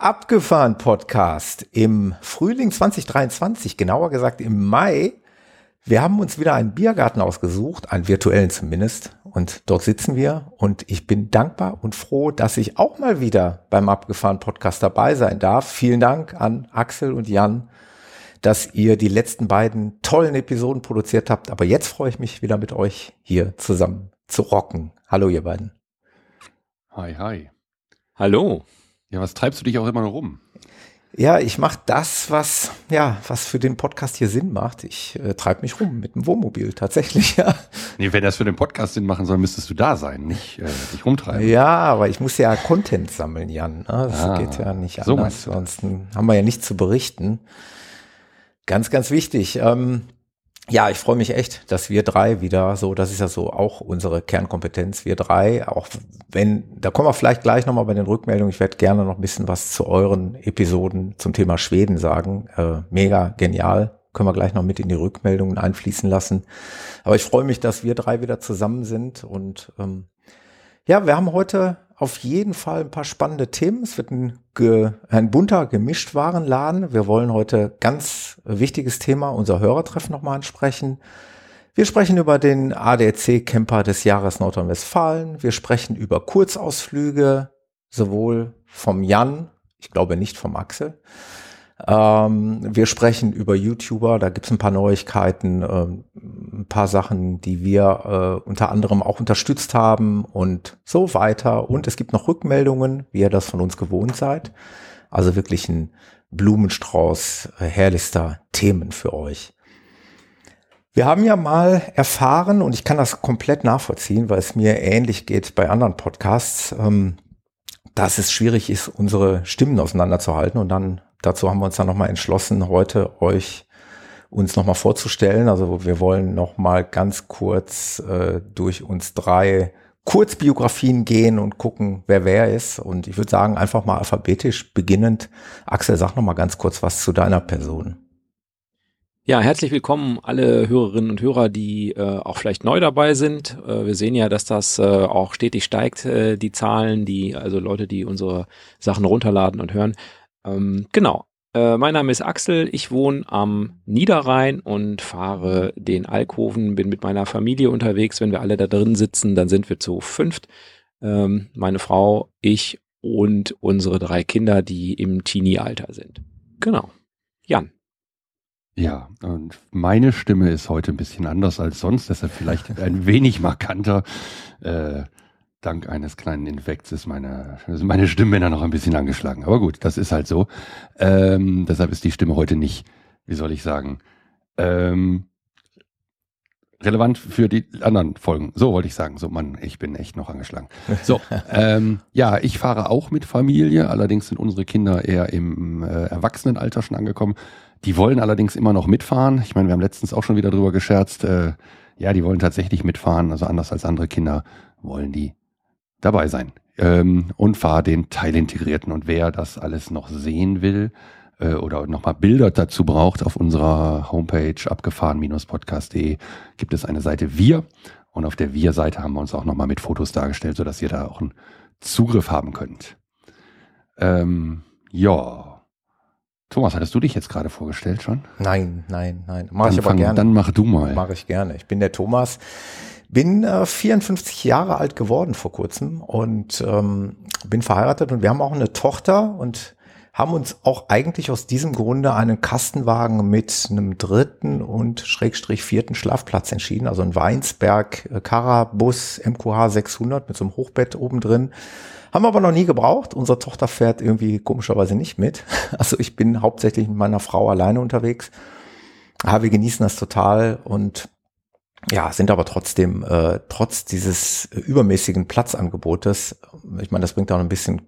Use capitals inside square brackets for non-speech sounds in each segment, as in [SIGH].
Abgefahren Podcast im Frühling 2023, genauer gesagt im Mai. Wir haben uns wieder einen Biergarten ausgesucht, einen virtuellen zumindest. Und dort sitzen wir und ich bin dankbar und froh, dass ich auch mal wieder beim Abgefahren Podcast dabei sein darf. Vielen Dank an Axel und Jan, dass ihr die letzten beiden tollen Episoden produziert habt. Aber jetzt freue ich mich wieder mit euch hier zusammen zu rocken. Hallo ihr beiden. Hi, hi. Hallo. Ja, was treibst du dich auch immer noch rum? Ja, ich mache das, was ja, was für den Podcast hier Sinn macht. Ich äh, treibe mich rum mit dem Wohnmobil [LAUGHS] tatsächlich. Ja. Nee, wenn das für den Podcast Sinn machen soll, müsstest du da sein, nicht äh, dich rumtreiben. Ja, aber ich muss ja Content sammeln, Jan. Ne? Das ah, geht ja nicht so anders. Ansonsten haben wir ja nichts zu berichten. Ganz, ganz wichtig. Ähm, ja, ich freue mich echt, dass wir drei wieder so, das ist ja so auch unsere Kernkompetenz, wir drei, auch wenn, da kommen wir vielleicht gleich nochmal bei den Rückmeldungen, ich werde gerne noch ein bisschen was zu euren Episoden zum Thema Schweden sagen. Äh, mega genial, können wir gleich noch mit in die Rückmeldungen einfließen lassen. Aber ich freue mich, dass wir drei wieder zusammen sind und ähm, ja, wir haben heute auf jeden Fall ein paar spannende Themen. Es wird ein, ein bunter Gemischtwarenladen. Wir wollen heute ganz wichtiges Thema, unser Hörertreffen nochmal ansprechen. Wir sprechen über den ADAC Camper des Jahres Nordrhein-Westfalen. Wir sprechen über Kurzausflüge, sowohl vom Jan, ich glaube nicht vom Axel, ähm, wir sprechen über YouTuber, da gibt's ein paar Neuigkeiten, äh, ein paar Sachen, die wir äh, unter anderem auch unterstützt haben und so weiter. Und es gibt noch Rückmeldungen, wie ihr das von uns gewohnt seid. Also wirklich ein Blumenstrauß äh, herrlichster Themen für euch. Wir haben ja mal erfahren, und ich kann das komplett nachvollziehen, weil es mir ähnlich geht bei anderen Podcasts, ähm, dass es schwierig ist, unsere Stimmen auseinanderzuhalten und dann dazu haben wir uns dann nochmal entschlossen, heute euch uns nochmal vorzustellen. Also wir wollen nochmal ganz kurz äh, durch uns drei Kurzbiografien gehen und gucken, wer wer ist. Und ich würde sagen, einfach mal alphabetisch beginnend. Axel, sag nochmal ganz kurz was zu deiner Person. Ja, herzlich willkommen alle Hörerinnen und Hörer, die äh, auch vielleicht neu dabei sind. Äh, wir sehen ja, dass das äh, auch stetig steigt, äh, die Zahlen, die also Leute, die unsere Sachen runterladen und hören. Ähm, genau. Äh, mein Name ist Axel. Ich wohne am Niederrhein und fahre den Alkoven. Bin mit meiner Familie unterwegs. Wenn wir alle da drin sitzen, dann sind wir zu fünft. Ähm, meine Frau, ich und unsere drei Kinder, die im Teenie-Alter sind. Genau. Jan. Ja, und meine Stimme ist heute ein bisschen anders als sonst, deshalb vielleicht ein wenig markanter. Äh, dank eines kleinen Infekts ist meine, ist meine Stimmbänder noch ein bisschen angeschlagen. Aber gut, das ist halt so. Ähm, deshalb ist die Stimme heute nicht, wie soll ich sagen, ähm, relevant für die anderen Folgen. So wollte ich sagen. So, Mann, ich bin echt noch angeschlagen. So, [LAUGHS] ähm, ja, ich fahre auch mit Familie. Allerdings sind unsere Kinder eher im äh, Erwachsenenalter schon angekommen. Die wollen allerdings immer noch mitfahren. Ich meine, wir haben letztens auch schon wieder drüber gescherzt. Äh, ja, die wollen tatsächlich mitfahren. Also anders als andere Kinder wollen die dabei sein ähm, und fahre den teilintegrierten. Und wer das alles noch sehen will äh, oder nochmal Bilder dazu braucht, auf unserer Homepage abgefahren-podcast.de gibt es eine Seite Wir. Und auf der Wir-Seite haben wir uns auch nochmal mit Fotos dargestellt, sodass ihr da auch einen Zugriff haben könnt. Ähm, ja. Thomas, hattest du dich jetzt gerade vorgestellt schon? Nein, nein, nein. Mach dann ich aber fang, gerne. Dann mach du mal. Mache ich gerne. Ich bin der Thomas. Bin äh, 54 Jahre alt geworden vor kurzem und ähm, bin verheiratet und wir haben auch eine Tochter und haben uns auch eigentlich aus diesem Grunde einen Kastenwagen mit einem dritten und Schrägstrich vierten Schlafplatz entschieden. Also ein Weinsberg äh, Carabus MQH 600 mit so einem Hochbett oben drin. Haben wir aber noch nie gebraucht. Unsere Tochter fährt irgendwie komischerweise nicht mit. [LAUGHS] Also ich bin hauptsächlich mit meiner Frau alleine unterwegs. Aber wir genießen das total und ja, sind aber trotzdem, äh, trotz dieses übermäßigen Platzangebotes, ich meine, das bringt auch ein bisschen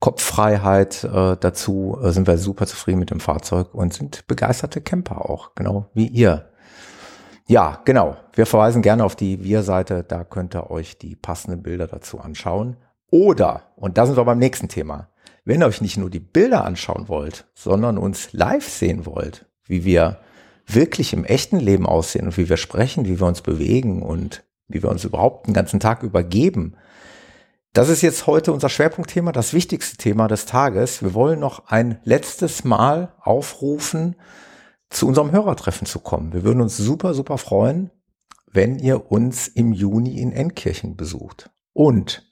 Kopffreiheit äh, dazu, äh, sind wir super zufrieden mit dem Fahrzeug und sind begeisterte Camper auch, genau wie ihr. Ja, genau. Wir verweisen gerne auf die Wir-Seite, da könnt ihr euch die passenden Bilder dazu anschauen. Oder, und da sind wir beim nächsten Thema, wenn ihr euch nicht nur die Bilder anschauen wollt, sondern uns live sehen wollt, wie wir wirklich im echten Leben aussehen und wie wir sprechen, wie wir uns bewegen und wie wir uns überhaupt den ganzen Tag übergeben. Das ist jetzt heute unser Schwerpunktthema, das wichtigste Thema des Tages. Wir wollen noch ein letztes Mal aufrufen, zu unserem Hörertreffen zu kommen. Wir würden uns super, super freuen, wenn ihr uns im Juni in Endkirchen besucht. Und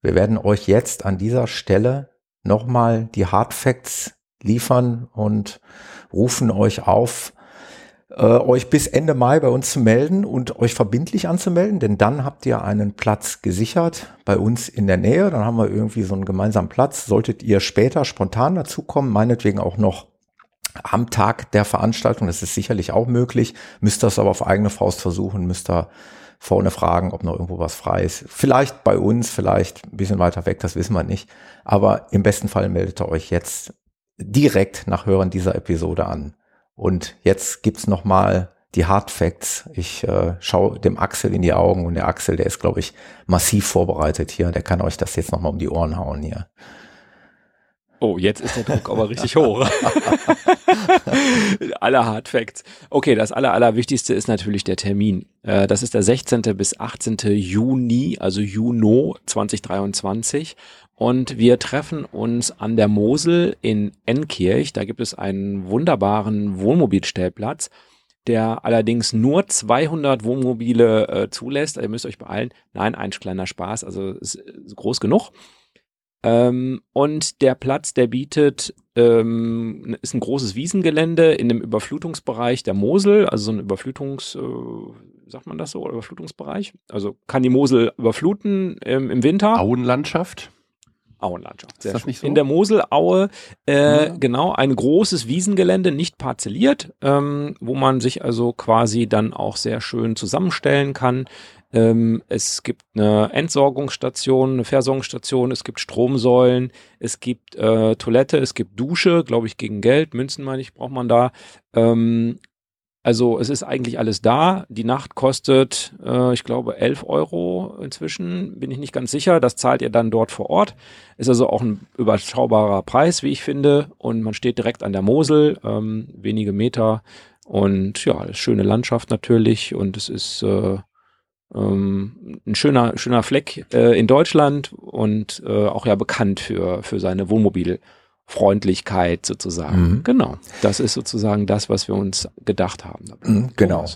wir werden euch jetzt an dieser Stelle nochmal die Hard Facts liefern und rufen euch auf, äh, euch bis Ende Mai bei uns zu melden und euch verbindlich anzumelden, denn dann habt ihr einen Platz gesichert bei uns in der Nähe. Dann haben wir irgendwie so einen gemeinsamen Platz. Solltet ihr später spontan dazukommen, meinetwegen auch noch am Tag der Veranstaltung, das ist sicherlich auch möglich, müsst es aber auf eigene Faust versuchen, müsst ihr vorne fragen, ob noch irgendwo was frei ist. Vielleicht bei uns, vielleicht ein bisschen weiter weg, das wissen wir nicht. Aber im besten Fall meldet ihr euch jetzt direkt nach Hören dieser Episode an. Und jetzt gibt's noch mal die Hard Facts. Ich äh, schaue dem Axel in die Augen und der Axel, der ist, glaube ich, massiv vorbereitet hier. Der kann euch das jetzt noch mal um die Ohren hauen hier. Oh, jetzt ist der Druck aber richtig hoch. [LAUGHS] Alle Hard Facts. Okay, das aller, allerwichtigste ist natürlich der Termin. Äh, das ist der 16. bis 18. Juni, also Juno 2023. Und wir treffen uns an der Mosel in Enkirch. Da gibt es einen wunderbaren Wohnmobilstellplatz, der allerdings nur 200 Wohnmobile äh, zulässt. Also ihr müsst euch beeilen. Nein, ein kleiner Spaß, also ist groß genug. Ähm, und der Platz, der bietet, ähm, ist ein großes Wiesengelände in dem Überflutungsbereich der Mosel, also so ein Überflutungs, äh, sagt man das so, Überflutungsbereich. Also kann die Mosel überfluten ähm, im Winter. Auenlandschaft. Auenlandschaft. Sehr ist das nicht so? In der Moselaue, äh, ja. genau, ein großes Wiesengelände, nicht parzelliert, ähm, wo man sich also quasi dann auch sehr schön zusammenstellen kann. Ähm, es gibt eine Entsorgungsstation, eine Versorgungsstation, es gibt Stromsäulen, es gibt äh, Toilette, es gibt Dusche, glaube ich, gegen Geld, Münzen meine ich, braucht man da. Ähm, also es ist eigentlich alles da. Die Nacht kostet, äh, ich glaube, 11 Euro inzwischen, bin ich nicht ganz sicher. Das zahlt ihr dann dort vor Ort. Ist also auch ein überschaubarer Preis, wie ich finde. Und man steht direkt an der Mosel, ähm, wenige Meter. Und ja, schöne Landschaft natürlich. Und es ist äh, ähm, ein schöner, schöner Fleck äh, in Deutschland und äh, auch ja bekannt für, für seine Wohnmobilfreundlichkeit sozusagen. Mhm. Genau. Das ist sozusagen das, was wir uns gedacht haben. Mhm, genau.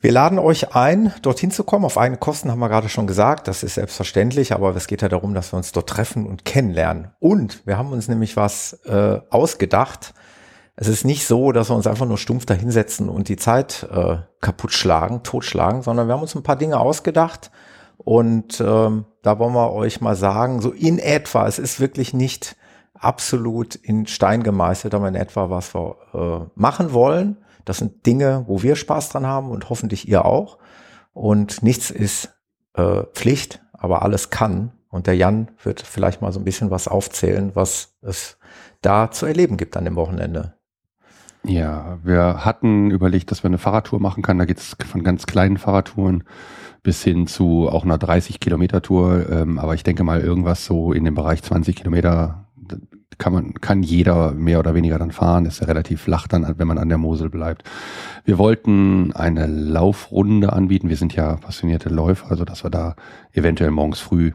Wir laden euch ein, dorthin zu kommen. Auf eigene Kosten haben wir gerade schon gesagt. Das ist selbstverständlich, aber es geht ja darum, dass wir uns dort treffen und kennenlernen. Und wir haben uns nämlich was äh, ausgedacht, es ist nicht so, dass wir uns einfach nur stumpf dahinsetzen und die Zeit äh, kaputt schlagen, totschlagen, sondern wir haben uns ein paar Dinge ausgedacht und ähm, da wollen wir euch mal sagen, so in etwa, es ist wirklich nicht absolut in Stein gemeißelt, aber in etwa, was wir äh, machen wollen. Das sind Dinge, wo wir Spaß dran haben und hoffentlich ihr auch. Und nichts ist äh, Pflicht, aber alles kann. Und der Jan wird vielleicht mal so ein bisschen was aufzählen, was es da zu erleben gibt an dem Wochenende. Ja, wir hatten überlegt, dass wir eine Fahrradtour machen können. Da geht es von ganz kleinen Fahrradtouren bis hin zu auch einer 30 Kilometer Tour. Ähm, aber ich denke mal irgendwas so in dem Bereich 20 Kilometer kann man, kann jeder mehr oder weniger dann fahren. Ist ja relativ flach dann, wenn man an der Mosel bleibt. Wir wollten eine Laufrunde anbieten. Wir sind ja passionierte Läufer, also dass wir da eventuell morgens früh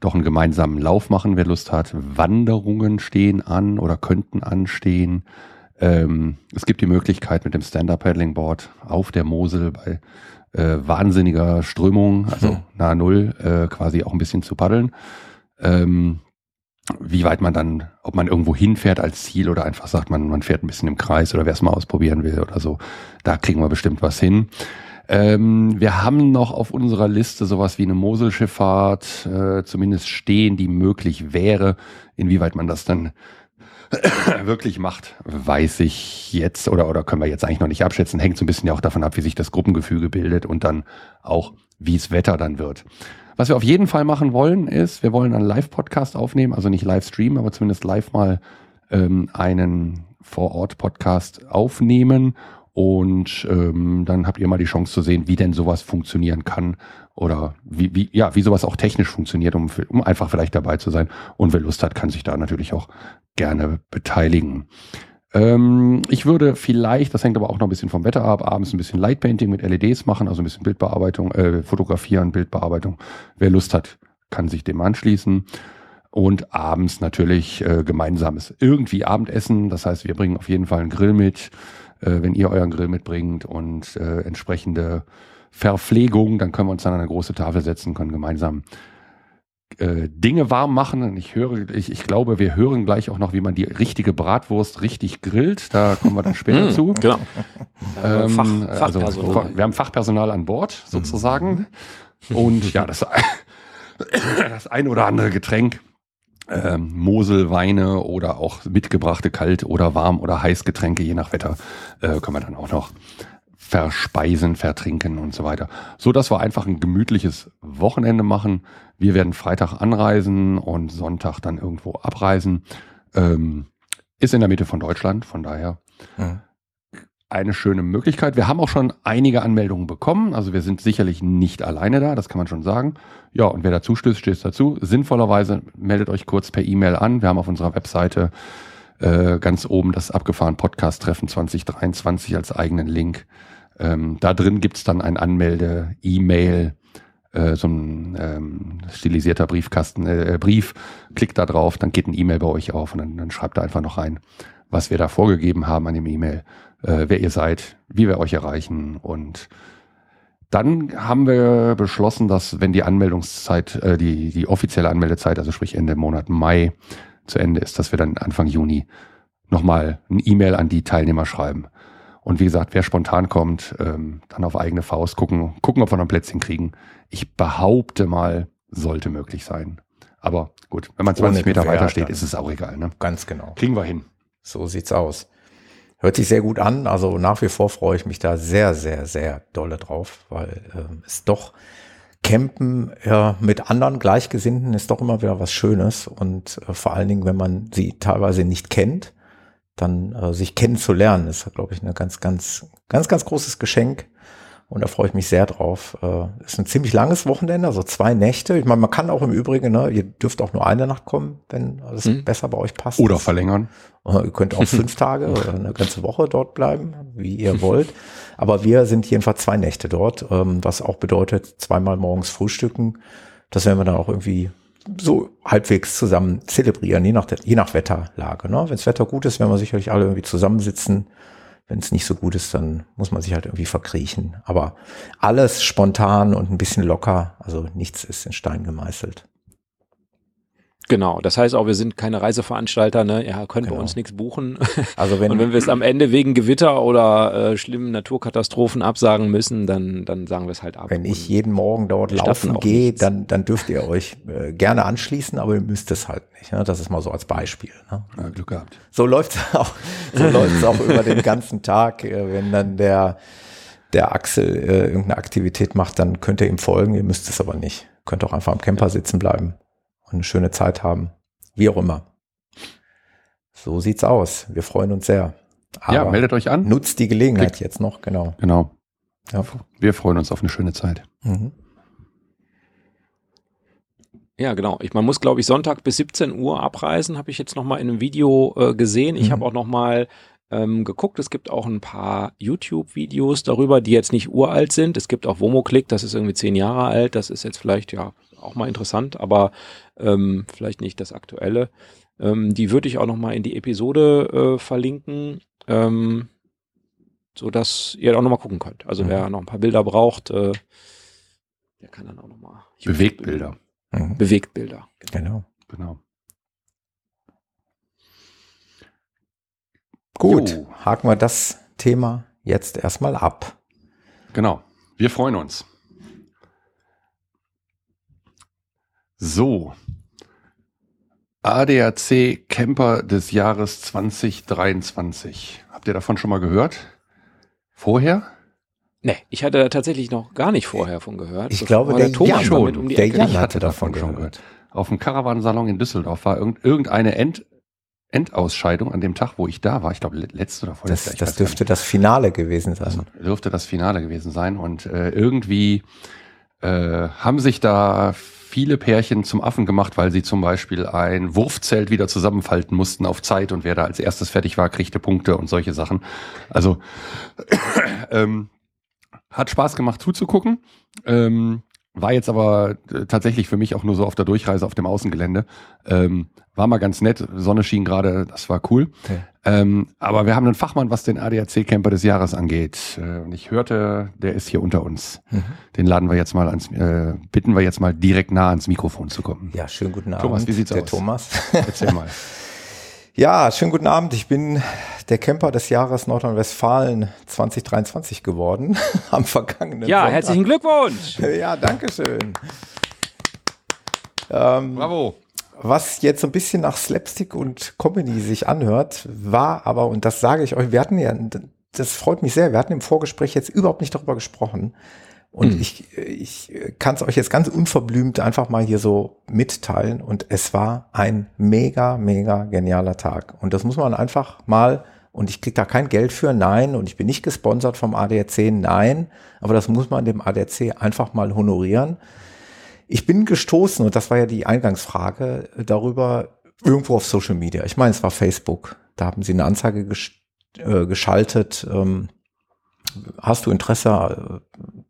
doch einen gemeinsamen Lauf machen, wer Lust hat. Wanderungen stehen an oder könnten anstehen. Ähm, es gibt die Möglichkeit mit dem Stand-Up-Paddling-Board auf der Mosel bei äh, wahnsinniger Strömung, also hm. nahe Null, äh, quasi auch ein bisschen zu paddeln. Ähm, wie weit man dann, ob man irgendwo hinfährt als Ziel oder einfach sagt, man, man fährt ein bisschen im Kreis oder wer es mal ausprobieren will oder so, da kriegen wir bestimmt was hin. Ähm, wir haben noch auf unserer Liste sowas wie eine Moselschifffahrt, äh, zumindest stehen, die möglich wäre. Inwieweit man das dann [COUGHS] wirklich macht, weiß ich jetzt oder, oder können wir jetzt eigentlich noch nicht abschätzen. Hängt so ein bisschen ja auch davon ab, wie sich das Gruppengefüge bildet und dann auch, wie es Wetter dann wird. Was wir auf jeden Fall machen wollen, ist, wir wollen einen Live-Podcast aufnehmen, also nicht Livestream, aber zumindest live mal ähm, einen Vor-Ort-Podcast aufnehmen. Und ähm, dann habt ihr mal die Chance zu sehen, wie denn sowas funktionieren kann oder wie, wie, ja, wie sowas auch technisch funktioniert, um, um einfach vielleicht dabei zu sein. Und wer Lust hat, kann sich da natürlich auch gerne beteiligen. Ähm, ich würde vielleicht, das hängt aber auch noch ein bisschen vom Wetter ab, abends ein bisschen Lightpainting mit LEDs machen, also ein bisschen Bildbearbeitung, äh, fotografieren, Bildbearbeitung. Wer Lust hat, kann sich dem anschließen. Und abends natürlich äh, gemeinsames irgendwie Abendessen. Das heißt, wir bringen auf jeden Fall einen Grill mit, äh, wenn ihr euren Grill mitbringt und äh, entsprechende Verpflegung, dann können wir uns dann an eine große Tafel setzen, können gemeinsam äh, Dinge warm machen. Und ich höre, ich, ich glaube, wir hören gleich auch noch, wie man die richtige Bratwurst richtig grillt. Da kommen wir dann später [LAUGHS] hm, zu. Genau. Ähm, Fach, also, wir haben Fachpersonal an Bord sozusagen. Mhm. Und ja, das, [COUGHS] das ein oder andere Getränk. Ähm, Moselweine oder auch mitgebrachte Kalt- oder Warm- oder Heißgetränke, je nach Wetter, äh, können wir dann auch noch verspeisen, vertrinken und so weiter. So dass wir einfach ein gemütliches Wochenende machen. Wir werden Freitag anreisen und Sonntag dann irgendwo abreisen. Ähm, ist in der Mitte von Deutschland, von daher mhm. eine schöne Möglichkeit. Wir haben auch schon einige Anmeldungen bekommen, also wir sind sicherlich nicht alleine da, das kann man schon sagen. Ja, und wer dazu stößt, stößt dazu. Sinnvollerweise meldet euch kurz per E-Mail an. Wir haben auf unserer Webseite äh, ganz oben das abgefahren Podcast-Treffen 2023 als eigenen Link. Ähm, da drin gibt's dann ein Anmelde-E-Mail, äh, so ein ähm, stilisierter Briefkasten, äh, Brief. Klickt da drauf, dann geht ein E-Mail bei euch auf und dann, dann schreibt da einfach noch rein, was wir da vorgegeben haben an dem E-Mail, äh, wer ihr seid, wie wir euch erreichen und dann haben wir beschlossen, dass wenn die Anmeldungszeit, äh, die, die offizielle Anmeldezeit, also sprich Ende Monat Mai zu Ende ist, dass wir dann Anfang Juni nochmal ein E-Mail an die Teilnehmer schreiben. Und wie gesagt, wer spontan kommt, ähm, dann auf eigene Faust gucken, gucken, ob wir noch ein Plätzchen kriegen. Ich behaupte mal, sollte möglich sein. Aber gut, wenn man 20 Ohne Meter weiter steht, ist es auch egal. Ne? Ganz genau. Kriegen wir hin. So sieht's aus. Hört sich sehr gut an. Also nach wie vor freue ich mich da sehr, sehr, sehr dolle drauf, weil äh, es doch Campen ja, mit anderen Gleichgesinnten ist doch immer wieder was Schönes. Und äh, vor allen Dingen, wenn man sie teilweise nicht kennt, dann äh, sich kennenzulernen, ist, glaube ich, ein ganz, ganz, ganz, ganz großes Geschenk. Und da freue ich mich sehr drauf. Äh, ist ein ziemlich langes Wochenende, also zwei Nächte. Ich meine, man kann auch im Übrigen, ne, ihr dürft auch nur eine Nacht kommen, wenn es hm. besser bei euch passt. Oder verlängern. Äh, ihr könnt auch fünf [LAUGHS] Tage oder eine ganze Woche dort bleiben, wie ihr wollt. Aber wir sind jedenfalls zwei Nächte dort, ähm, was auch bedeutet, zweimal morgens frühstücken. Das werden wir dann auch irgendwie so halbwegs zusammen zelebrieren, je nach, je nach Wetterlage. Ne? Wenn das Wetter gut ist, werden wir sicherlich alle irgendwie zusammensitzen. Wenn es nicht so gut ist, dann muss man sich halt irgendwie verkriechen. Aber alles spontan und ein bisschen locker, also nichts ist in Stein gemeißelt. Genau, das heißt auch, wir sind keine Reiseveranstalter, ne? Ja, können genau. bei uns nichts buchen. [LAUGHS] Also wenn und wenn wir es am Ende wegen Gewitter oder äh, schlimmen Naturkatastrophen absagen müssen, dann dann sagen wir es halt ab. Wenn ich jeden Morgen dort laufen gehe, dann dann dürft ihr euch äh, gerne anschließen, aber ihr müsst es halt nicht. Ne? Das ist mal so als Beispiel. Ne? Ja, Glück gehabt. So läuft es [LAUGHS] auch. So läuft es auch über den ganzen Tag, äh, wenn dann der der Axel äh, irgendeine Aktivität macht, dann könnt ihr ihm folgen. Ihr müsst es aber nicht. Könnt auch einfach am Camper sitzen bleiben eine schöne Zeit haben. Wie auch immer. So sieht's aus. Wir freuen uns sehr. Aber ja, meldet euch an. Nutzt die Gelegenheit Klick. jetzt noch, genau. Genau. Ja. Wir freuen uns auf eine schöne Zeit. Mhm. Ja, genau. Ich, man muss, glaube ich, Sonntag bis 17 Uhr abreisen, habe ich jetzt noch mal in einem Video äh, gesehen. Ich mhm. habe auch noch mal ähm, geguckt. Es gibt auch ein paar YouTube-Videos darüber, die jetzt nicht uralt sind. Es gibt auch Womoclick, das ist irgendwie zehn Jahre alt. Das ist jetzt vielleicht ja auch mal interessant, aber ähm, vielleicht nicht das aktuelle. Ähm, die würde ich auch noch mal in die Episode äh, verlinken, ähm, so dass ihr auch noch mal gucken könnt. Also mhm. wer noch ein paar Bilder braucht, äh, der kann dann auch noch mal Bewegtbilder. Mhm. Bewegtbilder. Genau. Genau. Gut, jo. haken wir das Thema jetzt erstmal ab. Genau. Wir freuen uns. So. ADAC Camper des Jahres 2023. Habt ihr davon schon mal gehört? Vorher? Nee, ich hatte tatsächlich noch gar nicht vorher von gehört. Ich glaube, der, der Thomas Jan schon. Um der Jan hatte davon schon gehört. Auf dem Caravansalon in Düsseldorf war irgendeine End Endausscheidung an dem Tag, wo ich da war. Ich glaube, letzte oder vorletzte. Das, das dürfte das Finale gewesen sein. Das dürfte das Finale gewesen sein. Und äh, irgendwie äh, haben sich da viele Pärchen zum Affen gemacht, weil sie zum Beispiel ein Wurfzelt wieder zusammenfalten mussten auf Zeit und wer da als erstes fertig war, kriegte Punkte und solche Sachen. Also [CLEARS THROAT] ähm, hat Spaß gemacht zuzugucken. Ähm, war jetzt aber äh, tatsächlich für mich auch nur so auf der Durchreise auf dem Außengelände. Ähm, war mal ganz nett, Sonne schien gerade, das war cool. Okay. Ähm, aber wir haben einen Fachmann, was den ADAC-Camper des Jahres angeht. Äh, und ich hörte, der ist hier unter uns. Mhm. Den laden wir jetzt mal ans, äh, bitten wir jetzt mal direkt nah ans Mikrofon zu kommen. Ja, schönen guten Abend. Thomas, wie sieht's der aus? Thomas. Erzähl mal. [LAUGHS] Ja, schönen guten Abend. Ich bin der Camper des Jahres Nordrhein-Westfalen 2023 geworden [LAUGHS] am vergangenen Ja, Sonntag. herzlichen Glückwunsch. Ja, danke schön. Ähm, Bravo. Was jetzt so ein bisschen nach Slapstick und Comedy sich anhört, war aber, und das sage ich euch, wir hatten ja, das freut mich sehr, wir hatten im Vorgespräch jetzt überhaupt nicht darüber gesprochen, und hm. ich, ich kann es euch jetzt ganz unverblümt einfach mal hier so mitteilen. Und es war ein mega, mega genialer Tag. Und das muss man einfach mal, und ich krieg da kein Geld für, nein. Und ich bin nicht gesponsert vom ADAC, nein. Aber das muss man dem ADAC einfach mal honorieren. Ich bin gestoßen, und das war ja die Eingangsfrage, darüber irgendwo auf Social Media. Ich meine, es war Facebook. Da haben sie eine Anzeige gesch äh, geschaltet. Ähm, hast du Interesse,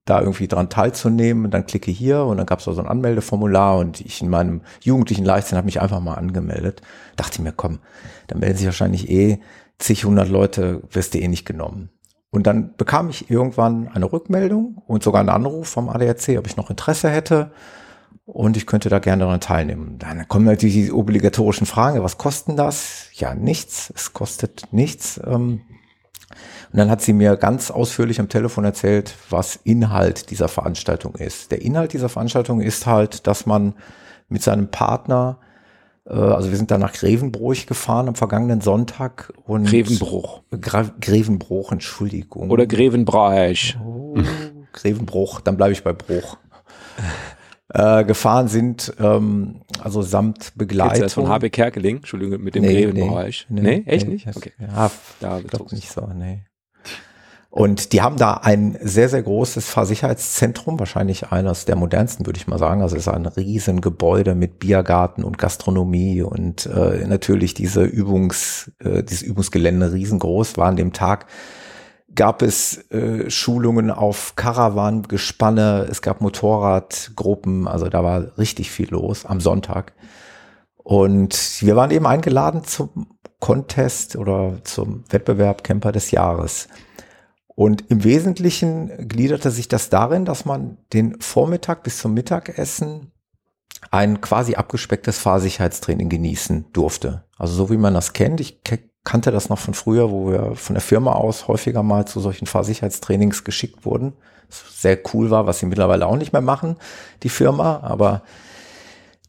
da irgendwie dran teilzunehmen? Und dann klicke hier und dann gab es so ein Anmeldeformular und ich in meinem jugendlichen Leichtsinn habe mich einfach mal angemeldet. Dachte mir, komm, dann melden sich wahrscheinlich eh zig, hundert Leute, wirst du eh nicht genommen. Und dann bekam ich irgendwann eine Rückmeldung und sogar einen Anruf vom ADAC, ob ich noch Interesse hätte und ich könnte da gerne daran teilnehmen. Dann kommen natürlich die obligatorischen Fragen, was kosten das? Ja, nichts, es kostet nichts. Ähm, und dann hat sie mir ganz ausführlich am Telefon erzählt, was Inhalt dieser Veranstaltung ist. Der Inhalt dieser Veranstaltung ist halt, dass man mit seinem Partner, äh, also wir sind da nach Grevenbruch gefahren am vergangenen Sonntag und Grevenbruch. Gra Grevenbruch, Entschuldigung. Oder Grevenbreich. Oh, Grevenbruch, dann bleibe ich bei Bruch. Äh, gefahren sind, ähm, also samt Begleitung. Ist das von HB Kerkeling? Entschuldigung, mit dem nee, Grevenbreich. Nee, nee, nee, echt nee, nicht? Okay. Ja, da glaub nicht so, nee. Und die haben da ein sehr, sehr großes Fahrsicherheitszentrum, wahrscheinlich eines der modernsten, würde ich mal sagen. Also es ist ein riesen Gebäude mit Biergarten und Gastronomie und äh, natürlich diese Übungs, äh, dieses Übungsgelände riesengroß war an dem Tag gab es äh, Schulungen auf Caravan-Gespanne, es gab Motorradgruppen, also da war richtig viel los am Sonntag. Und wir waren eben eingeladen zum Contest oder zum Wettbewerb Camper des Jahres. Und im Wesentlichen gliederte sich das darin, dass man den Vormittag bis zum Mittagessen ein quasi abgespecktes Fahrsicherheitstraining genießen durfte. Also so wie man das kennt. Ich kannte das noch von früher, wo wir von der Firma aus häufiger mal zu solchen Fahrsicherheitstrainings geschickt wurden. Das sehr cool war, was sie mittlerweile auch nicht mehr machen, die Firma. Aber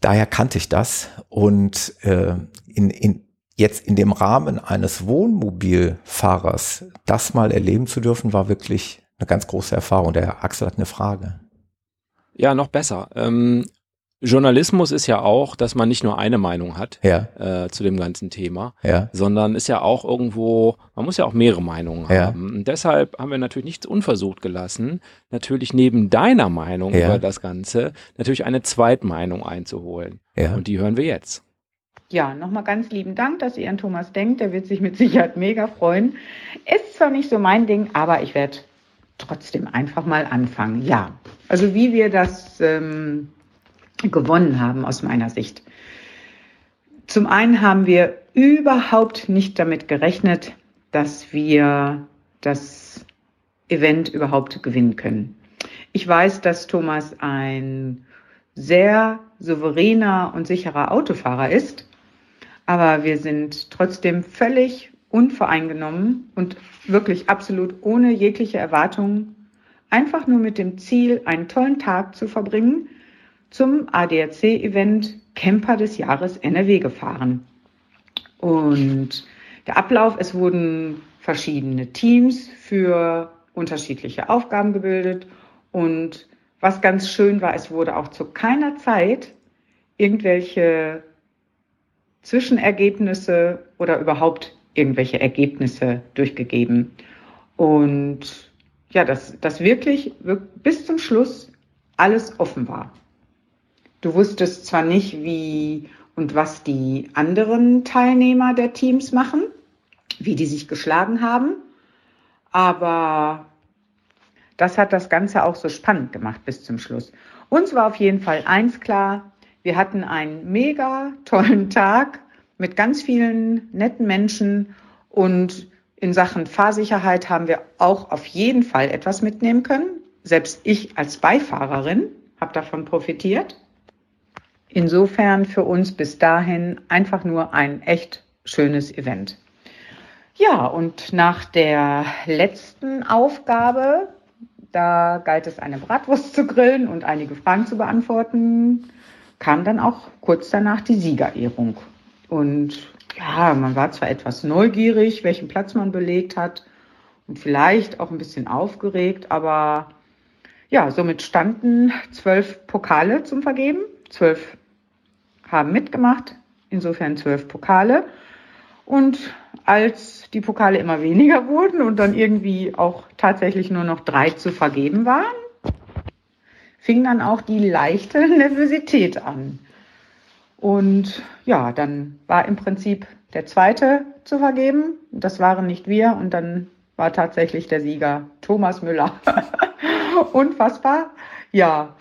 daher kannte ich das. Und äh, in, in, jetzt in dem Rahmen eines Wohnmobilfahrers das mal erleben zu dürfen, war wirklich eine ganz große Erfahrung. Der Axel hat eine Frage. Ja, noch besser. Ähm, Journalismus ist ja auch, dass man nicht nur eine Meinung hat ja. äh, zu dem ganzen Thema, ja. sondern ist ja auch irgendwo, man muss ja auch mehrere Meinungen ja. haben. Und deshalb haben wir natürlich nichts unversucht gelassen, natürlich neben deiner Meinung über das Ganze natürlich eine Zweitmeinung einzuholen. Und die hören wir jetzt. Ja, nochmal ganz lieben Dank, dass ihr an Thomas denkt. Der wird sich mit Sicherheit mega freuen. Ist zwar nicht so mein Ding, aber ich werde trotzdem einfach mal anfangen. Ja, also wie wir das ähm, gewonnen haben aus meiner Sicht. Zum einen haben wir überhaupt nicht damit gerechnet, dass wir das Event überhaupt gewinnen können. Ich weiß, dass Thomas ein sehr souveräner und sicherer Autofahrer ist aber wir sind trotzdem völlig unvoreingenommen und wirklich absolut ohne jegliche Erwartungen, einfach nur mit dem Ziel, einen tollen Tag zu verbringen zum ADAC-Event Camper des Jahres NRW gefahren. Und der Ablauf, es wurden verschiedene Teams für unterschiedliche Aufgaben gebildet. Und was ganz schön war, es wurde auch zu keiner Zeit irgendwelche Zwischenergebnisse oder überhaupt irgendwelche Ergebnisse durchgegeben. Und ja, dass, dass wirklich bis zum Schluss alles offen war. Du wusstest zwar nicht, wie und was die anderen Teilnehmer der Teams machen, wie die sich geschlagen haben, aber das hat das Ganze auch so spannend gemacht bis zum Schluss. Uns war auf jeden Fall eins klar, wir hatten einen mega tollen Tag mit ganz vielen netten Menschen und in Sachen Fahrsicherheit haben wir auch auf jeden Fall etwas mitnehmen können. Selbst ich als Beifahrerin habe davon profitiert. Insofern für uns bis dahin einfach nur ein echt schönes Event. Ja, und nach der letzten Aufgabe, da galt es eine Bratwurst zu grillen und einige Fragen zu beantworten, kam dann auch kurz danach die Siegerehrung. Und ja, man war zwar etwas neugierig, welchen Platz man belegt hat und vielleicht auch ein bisschen aufgeregt, aber ja, somit standen zwölf Pokale zum Vergeben. Zwölf haben mitgemacht, insofern zwölf Pokale. Und als die Pokale immer weniger wurden und dann irgendwie auch tatsächlich nur noch drei zu vergeben waren, fing dann auch die leichte [LAUGHS] Nervosität an. Und ja, dann war im Prinzip der zweite zu vergeben. Das waren nicht wir. Und dann war tatsächlich der Sieger Thomas Müller. [LAUGHS] Unfassbar. Ja.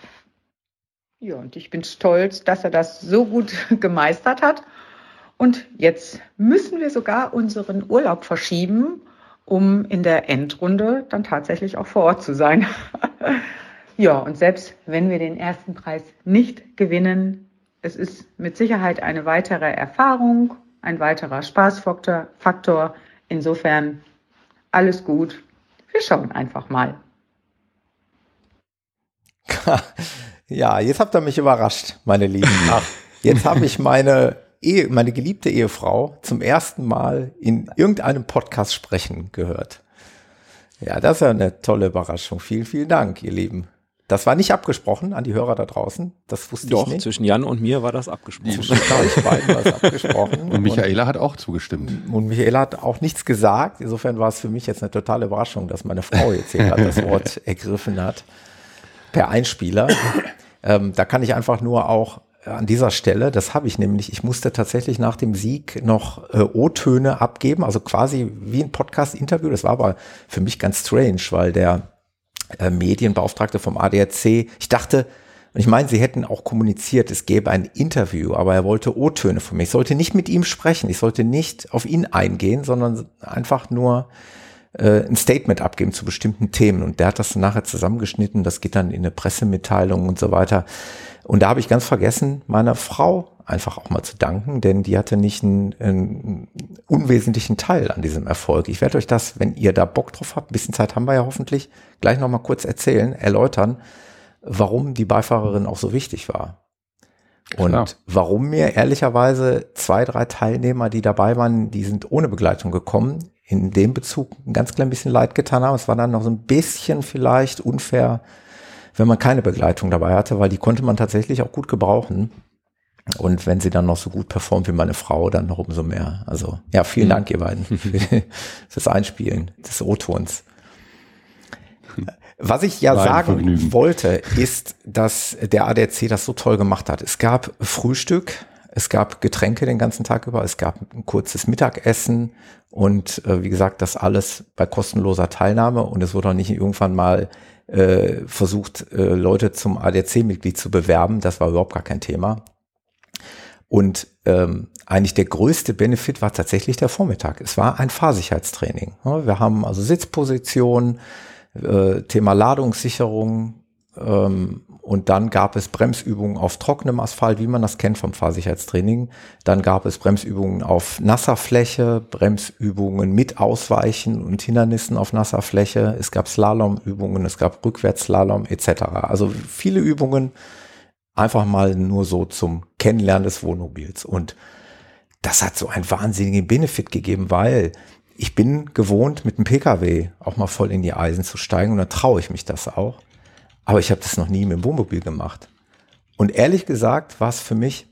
Ja, und ich bin stolz, dass er das so gut [LAUGHS] gemeistert hat. Und jetzt müssen wir sogar unseren Urlaub verschieben, um in der Endrunde dann tatsächlich auch vor Ort zu sein. [LAUGHS] ja, und selbst wenn wir den ersten Preis nicht gewinnen, es ist mit Sicherheit eine weitere Erfahrung, ein weiterer Spaßfaktor. Faktor. Insofern alles gut. Wir schauen einfach mal. [LAUGHS] Ja, jetzt habt ihr mich überrascht, meine Lieben. Ach, jetzt habe ich meine Ehe, meine geliebte Ehefrau zum ersten Mal in irgendeinem Podcast sprechen gehört. Ja, das ist ja eine tolle Überraschung. Vielen, vielen Dank, ihr Lieben. Das war nicht abgesprochen an die Hörer da draußen. Das wusste Doch, ich nicht. zwischen Jan und mir war das abgesprochen. Zwischen euch beiden war es abgesprochen. Und Michaela hat auch zugestimmt. Und Michaela hat auch nichts gesagt. Insofern war es für mich jetzt eine totale Überraschung, dass meine Frau jetzt hier gerade das Wort [LAUGHS] ergriffen hat. Per Einspieler. [COUGHS] Ähm, da kann ich einfach nur auch an dieser Stelle, das habe ich nämlich, ich musste tatsächlich nach dem Sieg noch äh, O-Töne abgeben, also quasi wie ein Podcast-Interview. Das war aber für mich ganz strange, weil der äh, Medienbeauftragte vom ADAC. Ich dachte, und ich meine, sie hätten auch kommuniziert, es gäbe ein Interview, aber er wollte O-Töne von mir. Ich sollte nicht mit ihm sprechen, ich sollte nicht auf ihn eingehen, sondern einfach nur äh, ein Statement abgeben zu bestimmten Themen. Und der hat das nachher zusammengeschnitten, das geht dann in eine Pressemitteilung und so weiter. Und da habe ich ganz vergessen, meiner Frau einfach auch mal zu danken, denn die hatte nicht einen, einen unwesentlichen Teil an diesem Erfolg. Ich werde euch das, wenn ihr da Bock drauf habt, ein bisschen Zeit haben wir ja hoffentlich, gleich nochmal kurz erzählen, erläutern, warum die Beifahrerin auch so wichtig war. Und Klar. warum mir ehrlicherweise zwei, drei Teilnehmer, die dabei waren, die sind ohne Begleitung gekommen, in dem Bezug ein ganz klein bisschen leid getan haben. Es war dann noch so ein bisschen vielleicht unfair wenn man keine Begleitung dabei hatte, weil die konnte man tatsächlich auch gut gebrauchen. Und wenn sie dann noch so gut performt wie meine Frau, dann noch umso mehr. Also ja, vielen mhm. Dank, ihr beiden, [LAUGHS] für das Einspielen des O-Tons. Was ich ja Nein, sagen Vergnügen. wollte, ist, dass der ADAC das so toll gemacht hat. Es gab Frühstück, es gab Getränke den ganzen Tag über, es gab ein kurzes Mittagessen und äh, wie gesagt, das alles bei kostenloser Teilnahme und es wurde auch nicht irgendwann mal äh, versucht, äh, Leute zum ADAC-Mitglied zu bewerben. Das war überhaupt gar kein Thema. Und ähm, eigentlich der größte Benefit war tatsächlich der Vormittag. Es war ein Fahrsicherheitstraining. Wir haben also Sitzposition, äh, Thema Ladungssicherung, ähm, und dann gab es Bremsübungen auf trockenem Asphalt, wie man das kennt vom Fahrsicherheitstraining. Dann gab es Bremsübungen auf nasser Fläche, Bremsübungen mit Ausweichen und Hindernissen auf nasser Fläche. Es gab Slalomübungen, es gab Rückwärtsslalom etc. Also viele Übungen einfach mal nur so zum Kennenlernen des Wohnmobils. Und das hat so einen wahnsinnigen Benefit gegeben, weil ich bin gewohnt, mit dem Pkw auch mal voll in die Eisen zu steigen und dann traue ich mich das auch. Aber ich habe das noch nie mit dem Wohnmobil gemacht. Und ehrlich gesagt war es für mich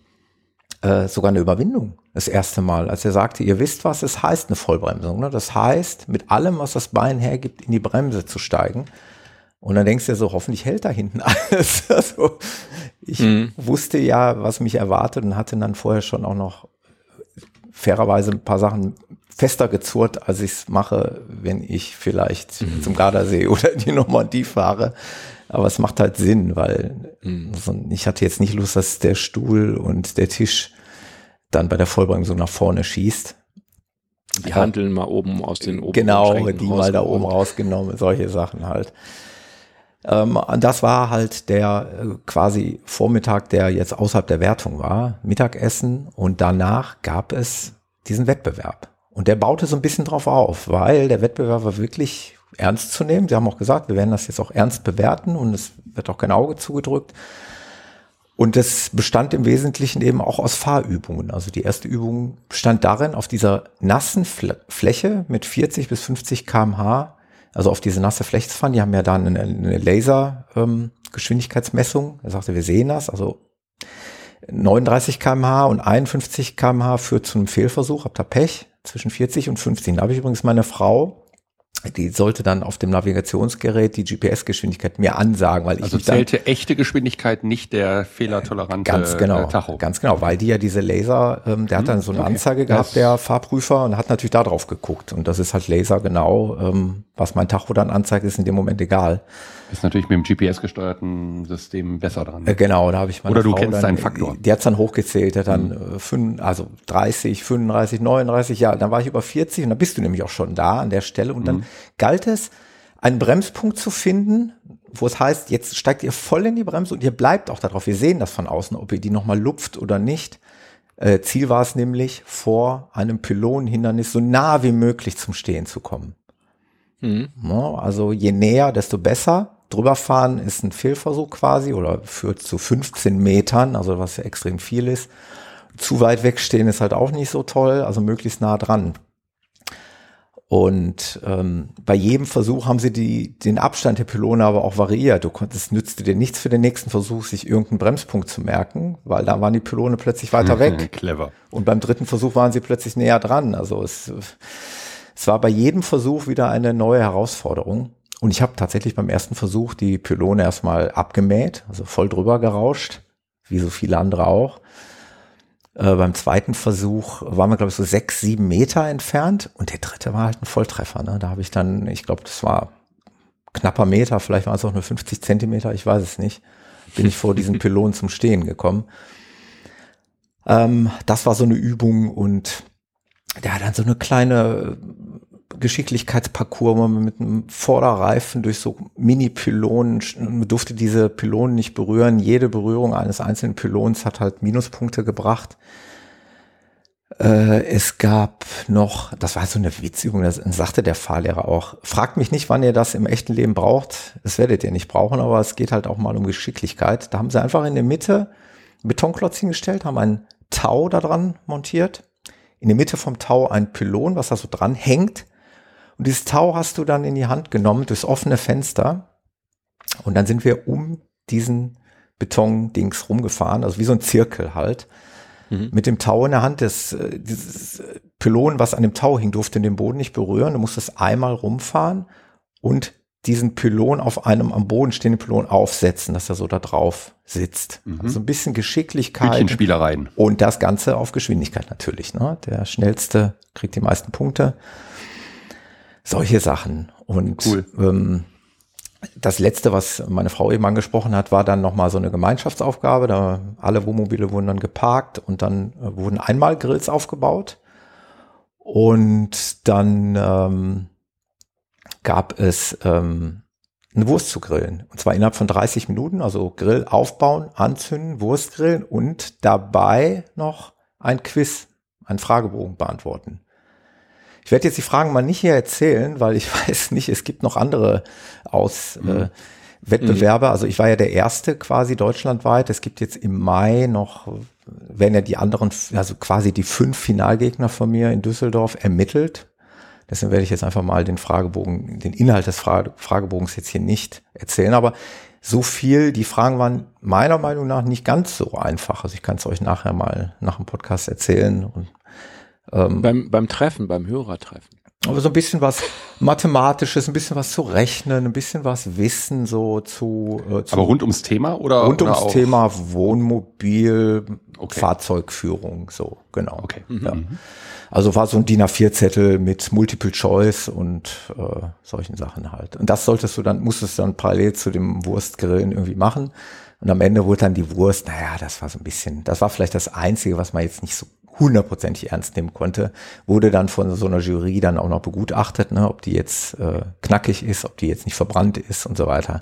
äh, sogar eine Überwindung das erste Mal, als er sagte, ihr wisst, was es heißt, eine Vollbremsung. Ne? Das heißt, mit allem, was das Bein hergibt, in die Bremse zu steigen. Und dann denkst du dir so, hoffentlich hält da hinten [LAUGHS] alles. also, ich mhm. wusste ja, was mich erwartet und hatte dann vorher schon auch noch fairerweise ein paar Sachen fester gezurrt, als ich es mache, wenn ich vielleicht mhm. zum Gardasee [LAUGHS] oder in die Normandie fahre. Aber es macht halt Sinn, weil mhm. ich hatte jetzt nicht Lust, dass der Stuhl und der Tisch dann bei der Vollbremsung nach vorne schießt. Die Handeln mal oben aus den oberen Genau, die mal da oben rausgenommen, solche Sachen halt. Ähm, das war halt der äh, quasi Vormittag, der jetzt außerhalb der Wertung war, Mittagessen und danach gab es diesen Wettbewerb. Und der baute so ein bisschen drauf auf, weil der Wettbewerb war wirklich ernst zu nehmen. Sie haben auch gesagt, wir werden das jetzt auch ernst bewerten und es wird auch kein Auge zugedrückt. Und das bestand im Wesentlichen eben auch aus Fahrübungen. Also die erste Übung bestand darin, auf dieser nassen Fläche mit 40 bis 50 kmh, also auf diese nasse Fläche zu fahren. Die haben ja dann eine, eine Lasergeschwindigkeitsmessung. Ähm, er sagte, wir sehen das. Also 39 kmh und 51 kmh führt zu einem Fehlversuch. Habt ihr Pech? Zwischen 40 und 50. Da habe ich übrigens meine Frau die sollte dann auf dem Navigationsgerät die GPS-Geschwindigkeit mir ansagen, weil also ich zählte dann, echte Geschwindigkeit, nicht der fehlertolerante ganz genau, äh, Tacho. Ganz genau, weil die ja diese Laser, ähm, der hm, hat dann so eine okay. Anzeige gehabt, das der Fahrprüfer, und hat natürlich da drauf geguckt. Und das ist halt Laser genau, ähm, was mein Tacho dann anzeigt, ist in dem Moment egal. Ist natürlich mit dem GPS-gesteuerten System besser dran. Äh, genau, da habe ich meine Oder du Frau kennst dann, deinen Faktor. Die hat's dann hochgezählt, der dann mhm. fünf, also 30, 35, 39, ja, dann war ich über 40 und dann bist du nämlich auch schon da an der Stelle und dann mhm. galt es, einen Bremspunkt zu finden, wo es heißt, jetzt steigt ihr voll in die Bremse und ihr bleibt auch darauf. Wir sehen das von außen, ob ihr die nochmal lupft oder nicht. Äh, Ziel war es nämlich, vor einem Pylonenhindernis so nah wie möglich zum Stehen zu kommen. Mhm. Ja, also je näher, desto besser drüber fahren ist ein Fehlversuch quasi oder führt zu 15 Metern, also was ja extrem viel ist. Zu weit wegstehen ist halt auch nicht so toll, also möglichst nah dran. Und ähm, bei jedem Versuch haben sie die, den Abstand der Pylone aber auch variiert. Du konntest, nützte dir nichts für den nächsten Versuch, sich irgendeinen Bremspunkt zu merken, weil da waren die Pylone plötzlich weiter weg. [LAUGHS] Clever. Und beim dritten Versuch waren sie plötzlich näher dran. Also es, es war bei jedem Versuch wieder eine neue Herausforderung. Und ich habe tatsächlich beim ersten Versuch die Pylone erstmal abgemäht, also voll drüber gerauscht, wie so viele andere auch. Äh, beim zweiten Versuch waren wir, glaube ich, so sechs, sieben Meter entfernt und der dritte war halt ein Volltreffer. Ne? Da habe ich dann, ich glaube, das war knapper Meter, vielleicht waren es auch nur 50 Zentimeter, ich weiß es nicht, bin ich vor diesen [LAUGHS] Pylonen zum Stehen gekommen. Ähm, das war so eine Übung und der hat dann so eine kleine Geschicklichkeitsparcours, wo man mit einem Vorderreifen durch so Mini-Pylonen, man durfte diese Pylonen nicht berühren. Jede Berührung eines einzelnen Pylons hat halt Minuspunkte gebracht. Äh, es gab noch, das war so eine Witzübung, das sagte der Fahrlehrer auch, fragt mich nicht, wann ihr das im echten Leben braucht. Das werdet ihr nicht brauchen, aber es geht halt auch mal um Geschicklichkeit. Da haben sie einfach in der Mitte Betonklotz hingestellt, haben ein Tau da dran montiert. In der Mitte vom Tau ein Pylon, was da so dran hängt. Und dieses Tau hast du dann in die Hand genommen, durchs offene Fenster. Und dann sind wir um diesen Betondings rumgefahren, also wie so ein Zirkel halt. Mhm. Mit dem Tau in der Hand, das, äh, dieses Pylon, was an dem Tau hing, durfte den Boden nicht berühren. Du musstest einmal rumfahren und diesen Pylon auf einem am Boden stehenden Pylon aufsetzen, dass er so da drauf sitzt. Mhm. Also ein bisschen Geschicklichkeit. Spielereien. Und das Ganze auf Geschwindigkeit natürlich. Ne? Der schnellste kriegt die meisten Punkte solche Sachen. Und cool. ähm, das letzte, was meine Frau eben angesprochen hat, war dann nochmal so eine Gemeinschaftsaufgabe. Da alle Wohnmobile wurden dann geparkt und dann äh, wurden einmal Grills aufgebaut. Und dann ähm, gab es ähm, eine Wurst zu grillen. Und zwar innerhalb von 30 Minuten, also Grill aufbauen, anzünden, Wurst grillen und dabei noch ein Quiz, ein Fragebogen beantworten. Ich werde jetzt die Fragen mal nicht hier erzählen, weil ich [LAUGHS] weiß nicht, es gibt noch andere aus mhm. äh, Wettbewerbe. Also ich war ja der erste quasi deutschlandweit. Es gibt jetzt im Mai noch werden ja die anderen, also quasi die fünf Finalgegner von mir in Düsseldorf ermittelt. Deswegen werde ich jetzt einfach mal den Fragebogen, den Inhalt des Fragebogens jetzt hier nicht erzählen. Aber so viel, die Fragen waren meiner Meinung nach nicht ganz so einfach. Also ich kann es euch nachher mal nach dem Podcast erzählen. Und, ähm, beim, beim Treffen, beim Hörertreffen. Aber so ein bisschen was Mathematisches, ein bisschen was zu rechnen, ein bisschen was Wissen so zu. Äh, zu Aber rund ums Thema oder? Rund oder ums auch? Thema Wohnmobil, okay. Fahrzeugführung, so, genau. Okay. Mhm. Ja. Also war so ein DIN A4-Zettel mit Multiple Choice und äh, solchen Sachen halt. Und das solltest du dann, musstest du dann parallel zu dem Wurstgrillen irgendwie machen. Und am Ende wurde dann die Wurst, naja, das war so ein bisschen, das war vielleicht das Einzige, was man jetzt nicht so hundertprozentig ernst nehmen konnte, wurde dann von so einer Jury dann auch noch begutachtet, ne, ob die jetzt äh, knackig ist, ob die jetzt nicht verbrannt ist und so weiter.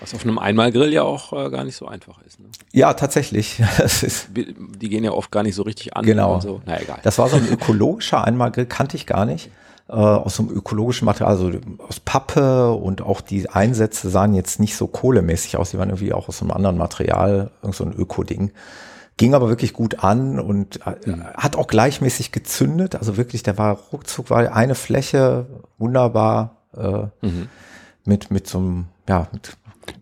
Was auf einem Einmalgrill ja auch äh, gar nicht so einfach ist. Ne? Ja, tatsächlich. [LAUGHS] die gehen ja oft gar nicht so richtig an. Genau. So. Na egal. Das war so ein ökologischer Einmalgrill, kannte ich gar nicht. Äh, aus so einem ökologischen Material, also aus Pappe und auch die Einsätze sahen jetzt nicht so kohlemäßig aus, die waren irgendwie auch aus einem anderen Material, irgend so ein Öko-Ding ging aber wirklich gut an und äh, mhm. hat auch gleichmäßig gezündet. Also wirklich, der war ruckzuck, war eine Fläche wunderbar äh, mhm. mit mit so einem ja mit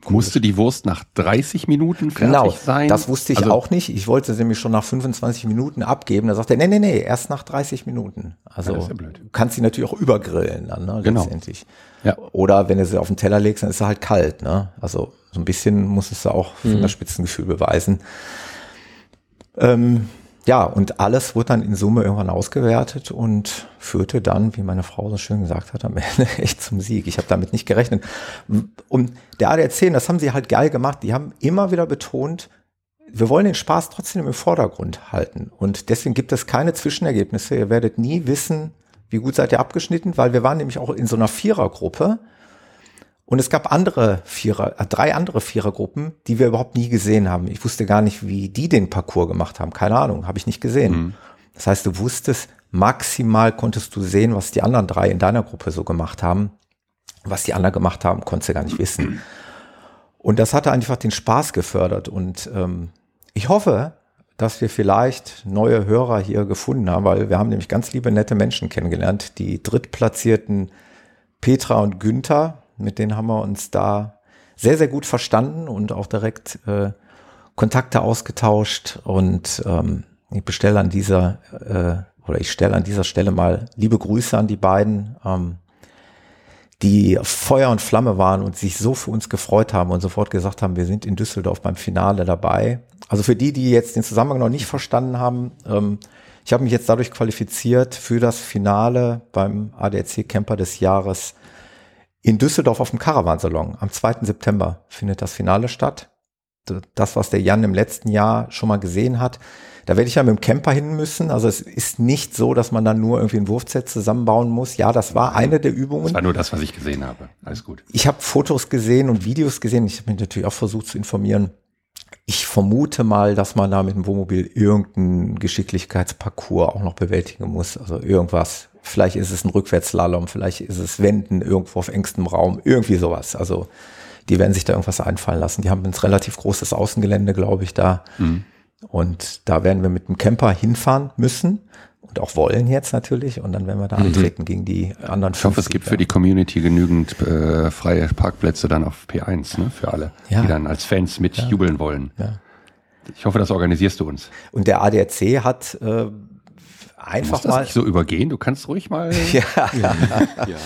Musste die Wurst nach 30 Minuten fertig genau, sein? das wusste ich also, auch nicht. Ich wollte sie nämlich schon nach 25 Minuten abgeben. Da sagt er, nee, nee, nee, erst nach 30 Minuten. Also ja, ja du kannst sie natürlich auch übergrillen dann, ne, genau. letztendlich. Ja. Oder wenn du sie auf den Teller legst, dann ist sie halt kalt. Ne? Also so ein bisschen muss es auch mhm. Fingerspitzengefühl beweisen. Ähm, ja, und alles wurde dann in Summe irgendwann ausgewertet und führte dann, wie meine Frau so schön gesagt hat, am [LAUGHS] Ende echt zum Sieg. Ich habe damit nicht gerechnet. Und der ADAC, das haben sie halt geil gemacht. Die haben immer wieder betont, wir wollen den Spaß trotzdem im Vordergrund halten. Und deswegen gibt es keine Zwischenergebnisse. Ihr werdet nie wissen, wie gut seid ihr abgeschnitten, weil wir waren nämlich auch in so einer Vierergruppe. Und es gab andere Vierer, äh, drei andere Vierergruppen, die wir überhaupt nie gesehen haben. Ich wusste gar nicht, wie die den Parcours gemacht haben. Keine Ahnung, habe ich nicht gesehen. Mhm. Das heißt, du wusstest, maximal konntest du sehen, was die anderen drei in deiner Gruppe so gemacht haben. Was die anderen gemacht haben, konntest du gar nicht wissen. Und das hatte einfach den Spaß gefördert. Und ähm, ich hoffe, dass wir vielleicht neue Hörer hier gefunden haben, weil wir haben nämlich ganz liebe, nette Menschen kennengelernt. Die drittplatzierten Petra und Günther, mit denen haben wir uns da sehr, sehr gut verstanden und auch direkt äh, Kontakte ausgetauscht. Und ähm, ich bestelle an dieser, äh, oder ich stelle an dieser Stelle mal liebe Grüße an die beiden, ähm, die Feuer und Flamme waren und sich so für uns gefreut haben und sofort gesagt haben, wir sind in Düsseldorf beim Finale dabei. Also für die, die jetzt den Zusammenhang noch nicht verstanden haben, ähm, ich habe mich jetzt dadurch qualifiziert für das Finale beim ADAC Camper des Jahres in Düsseldorf auf dem Caravansalon am 2. September findet das Finale statt. Das, was der Jan im letzten Jahr schon mal gesehen hat. Da werde ich ja mit dem Camper hin müssen. Also es ist nicht so, dass man dann nur irgendwie ein Wurfset zusammenbauen muss. Ja, das war eine der Übungen. Das war nur das, was ich gesehen habe. Alles gut. Ich habe Fotos gesehen und Videos gesehen. Ich habe mich natürlich auch versucht zu informieren. Ich vermute mal, dass man da mit dem Wohnmobil irgendeinen Geschicklichkeitsparcours auch noch bewältigen muss. Also irgendwas Vielleicht ist es ein Rückwärtsslalom, vielleicht ist es Wenden irgendwo auf engstem Raum, irgendwie sowas. Also die werden sich da irgendwas einfallen lassen. Die haben ein relativ großes Außengelände, glaube ich, da. Mhm. Und da werden wir mit dem Camper hinfahren müssen und auch wollen jetzt natürlich. Und dann werden wir da mhm. antreten gegen die anderen Ich hoffe, es gibt für die Community genügend äh, freie Parkplätze dann auf P1, ne, für alle, ja. die dann als Fans mitjubeln ja. wollen. Ja. Ich hoffe, das organisierst du uns. Und der ADAC hat äh, einfach du musst mal. Das nicht so übergehen, du kannst ruhig mal. [LAUGHS] ja, ja, ja,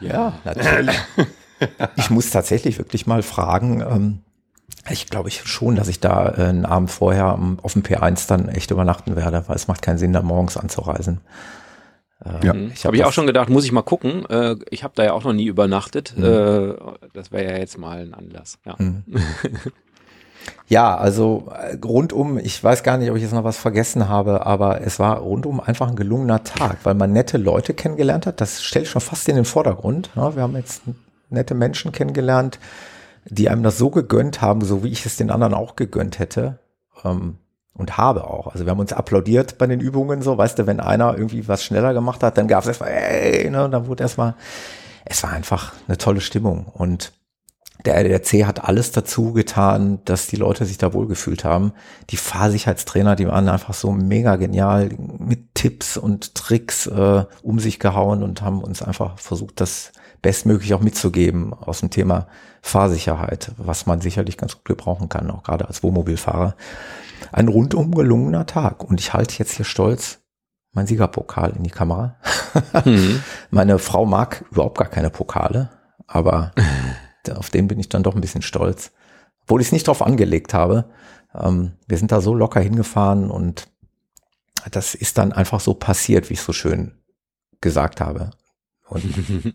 ja, natürlich. [LAUGHS] ich muss tatsächlich wirklich mal fragen. Ähm, ich glaube ich schon, dass ich da äh, einen Abend vorher auf dem P1 dann echt übernachten werde, weil es macht keinen Sinn, da morgens anzureisen. Äh, ja, ich habe hab ich auch schon gedacht, muss ich mal gucken. Äh, ich habe da ja auch noch nie übernachtet. Mhm. Äh, das wäre ja jetzt mal ein Anlass. Ja. Mhm. [LAUGHS] Ja, also äh, rundum, ich weiß gar nicht, ob ich jetzt noch was vergessen habe, aber es war rundum einfach ein gelungener Tag, weil man nette Leute kennengelernt hat. Das stellt schon fast in den Vordergrund. Ja, wir haben jetzt nette Menschen kennengelernt, die einem das so gegönnt haben, so wie ich es den anderen auch gegönnt hätte. Ähm, und habe auch. Also wir haben uns applaudiert bei den Übungen so, weißt du, wenn einer irgendwie was schneller gemacht hat, dann gab es erstmal, ey, ne, dann wurde erstmal, es war einfach eine tolle Stimmung. Und der RDC hat alles dazu getan, dass die Leute sich da wohlgefühlt haben. Die Fahrsicherheitstrainer, die waren einfach so mega genial mit Tipps und Tricks äh, um sich gehauen und haben uns einfach versucht, das bestmöglich auch mitzugeben aus dem Thema Fahrsicherheit, was man sicherlich ganz gut gebrauchen kann, auch gerade als Wohnmobilfahrer. Ein rundum gelungener Tag und ich halte jetzt hier stolz mein Siegerpokal in die Kamera. Mhm. [LAUGHS] Meine Frau mag überhaupt gar keine Pokale, aber [LAUGHS] auf den bin ich dann doch ein bisschen stolz. Obwohl ich es nicht drauf angelegt habe. Ähm, wir sind da so locker hingefahren und das ist dann einfach so passiert, wie ich so schön gesagt habe. Und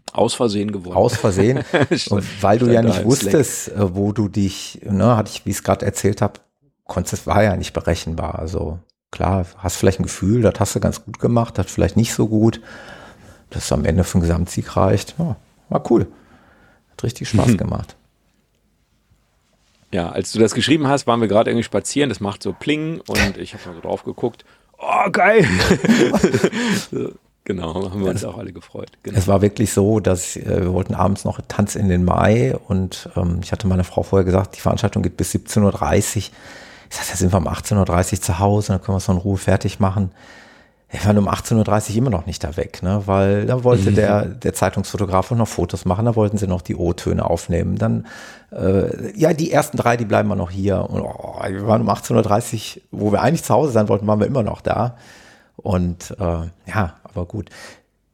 [LAUGHS] aus Versehen geworden. Aus Versehen. [LAUGHS] und weil du ja nicht wusstest, äh, wo du dich, ne, hatte ich, wie ich es gerade erzählt habe, konntest, war ja nicht berechenbar. Also klar, hast vielleicht ein Gefühl, das hast du ganz gut gemacht, das vielleicht nicht so gut. Das ist am Ende für den Gesamtsieg reicht. Ja, war cool. Hat richtig Spaß gemacht. Ja, als du das geschrieben hast, waren wir gerade irgendwie spazieren, das macht so Pling und ich habe mal so drauf geguckt. Oh, geil! [LAUGHS] genau, haben wir uns auch alle gefreut. Genau. Es war wirklich so, dass äh, wir wollten abends noch Tanz in den Mai und ähm, ich hatte meiner Frau vorher gesagt, die Veranstaltung geht bis 17.30 Uhr. Ich sagte, da sind wir um 18.30 Uhr zu Hause, dann können wir es so in Ruhe fertig machen wir waren um 18.30 Uhr immer noch nicht da weg, ne? weil da wollte mhm. der, der Zeitungsfotograf noch Fotos machen, da wollten sie noch die O-Töne aufnehmen. Dann, äh, ja, die ersten drei, die bleiben wir noch hier. Und oh, wir waren um 18.30 Uhr, wo wir eigentlich zu Hause sein wollten, waren wir immer noch da. Und äh, ja, aber gut.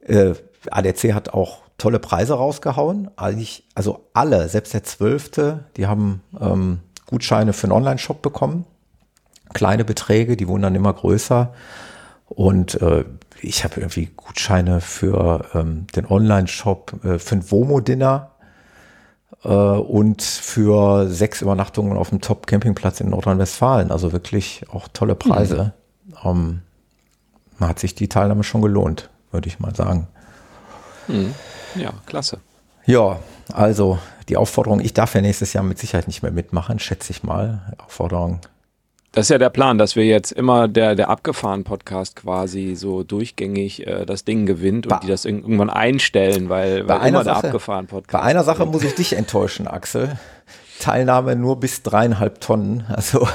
Äh, ADC hat auch tolle Preise rausgehauen. Eigentlich, also alle, selbst der Zwölfte, die haben ähm, Gutscheine für einen Online-Shop bekommen. Kleine Beträge, die wurden dann immer größer. Und äh, ich habe irgendwie Gutscheine für ähm, den Online-Shop äh, für ein Womo-Dinner äh, und für sechs Übernachtungen auf dem Top-Campingplatz in Nordrhein-Westfalen. Also wirklich auch tolle Preise. Mhm. Ähm, man hat sich die Teilnahme schon gelohnt, würde ich mal sagen. Mhm. Ja, klasse. Ja, also die Aufforderung, ich darf ja nächstes Jahr mit Sicherheit nicht mehr mitmachen, schätze ich mal. Aufforderung, das ist ja der Plan, dass wir jetzt immer der, der Abgefahren-Podcast quasi so durchgängig äh, das Ding gewinnt und bei, die das irgendwann einstellen, weil, weil immer Sache, der Abgefahren-Podcast. Bei einer Sache muss ich dich enttäuschen, Axel. Teilnahme nur bis dreieinhalb Tonnen. Also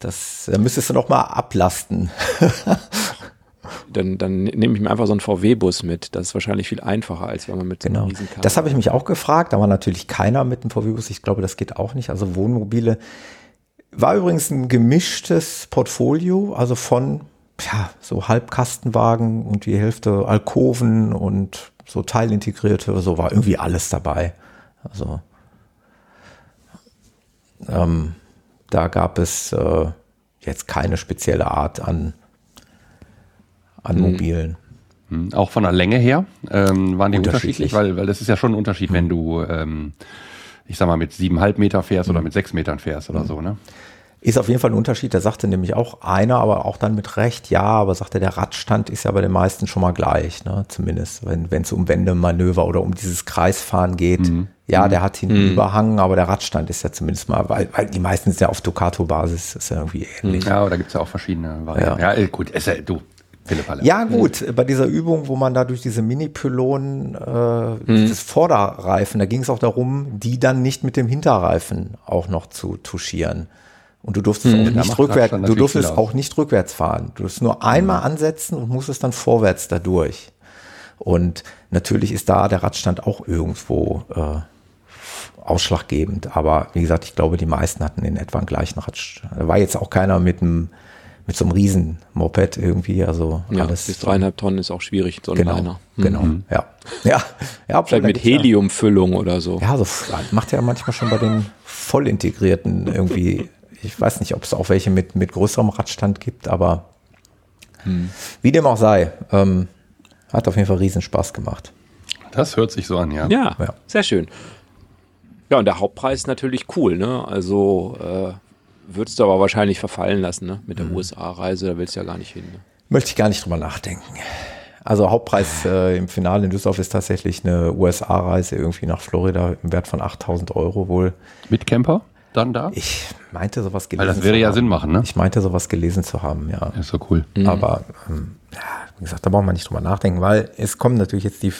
das da müsstest du noch mal ablasten. [LAUGHS] dann, dann nehme ich mir einfach so einen VW-Bus mit. Das ist wahrscheinlich viel einfacher, als wenn man mit so einem genau. Das habe ich mich auch gefragt. Da war natürlich keiner mit einem VW-Bus. Ich glaube, das geht auch nicht. Also Wohnmobile war übrigens ein gemischtes Portfolio, also von ja, so Halbkastenwagen und die Hälfte Alkoven und so Teilintegrierte, so war irgendwie alles dabei. Also ähm, da gab es äh, jetzt keine spezielle Art an, an hm. Mobilen. Hm. Auch von der Länge her ähm, waren die unterschiedlich, weil, weil das ist ja schon ein Unterschied, hm. wenn du ähm, ich sag mal, mit siebeneinhalb Meter fährst mhm. oder mit sechs Metern fährst oder mhm. so, ne? Ist auf jeden Fall ein Unterschied. Da sagte nämlich auch einer, aber auch dann mit Recht, ja, aber sagte, der Radstand ist ja bei den meisten schon mal gleich, ne? Zumindest, wenn es um Wendemanöver oder um dieses Kreisfahren geht. Mhm. Ja, mhm. der hat hinten mhm. Überhang, aber der Radstand ist ja zumindest mal, weil, weil die meisten sind ja auf Ducato-Basis, ist ja irgendwie ähnlich. Ja, aber da gibt's ja auch verschiedene Varianten. Ja, ja gut, ist ja, du, ja, gut, bei dieser Übung, wo man da durch diese Mini-Pylonen, äh, mhm. das Vorderreifen, da ging es auch darum, die dann nicht mit dem Hinterreifen auch noch zu touchieren. Und du durftest mhm, auch nicht rückwärts, du durftest auch nicht rückwärts fahren. Du durfst nur einmal mhm. ansetzen und musstest dann vorwärts dadurch. Und natürlich ist da der Radstand auch irgendwo äh, ausschlaggebend. Aber wie gesagt, ich glaube, die meisten hatten in etwa einen gleichen Radstand. Da war jetzt auch keiner mit einem mit so einem riesen Moped irgendwie, also ja, alles. Bis dreieinhalb Tonnen ist auch schwierig, so ein genau, kleiner. Genau, mhm. ja. Ja, ja Vielleicht mit Heliumfüllung ja, oder so. Ja, so macht ja manchmal schon bei den vollintegrierten irgendwie, ich weiß nicht, ob es auch welche mit, mit größerem Radstand gibt, aber hm. wie dem auch sei, ähm, hat auf jeden Fall riesen Spaß gemacht. Das hört sich so an, ja. Ja, ja. sehr schön. Ja, und der Hauptpreis ist natürlich cool, ne? Also äh, würdest du aber wahrscheinlich verfallen lassen, ne? Mit der mhm. USA-Reise, da willst du ja gar nicht hin. Ne? Möchte ich gar nicht drüber nachdenken. Also Hauptpreis äh, im Finale in Düsseldorf ist tatsächlich eine USA-Reise irgendwie nach Florida im Wert von 8000 Euro wohl. Mit Camper dann da? Ich meinte sowas gelesen Weil das würde ja haben. Sinn machen, ne? Ich meinte sowas gelesen zu haben, ja. Ist so cool. Mhm. Aber ähm, ja, wie gesagt, da braucht man nicht drüber nachdenken, weil es kommen natürlich jetzt die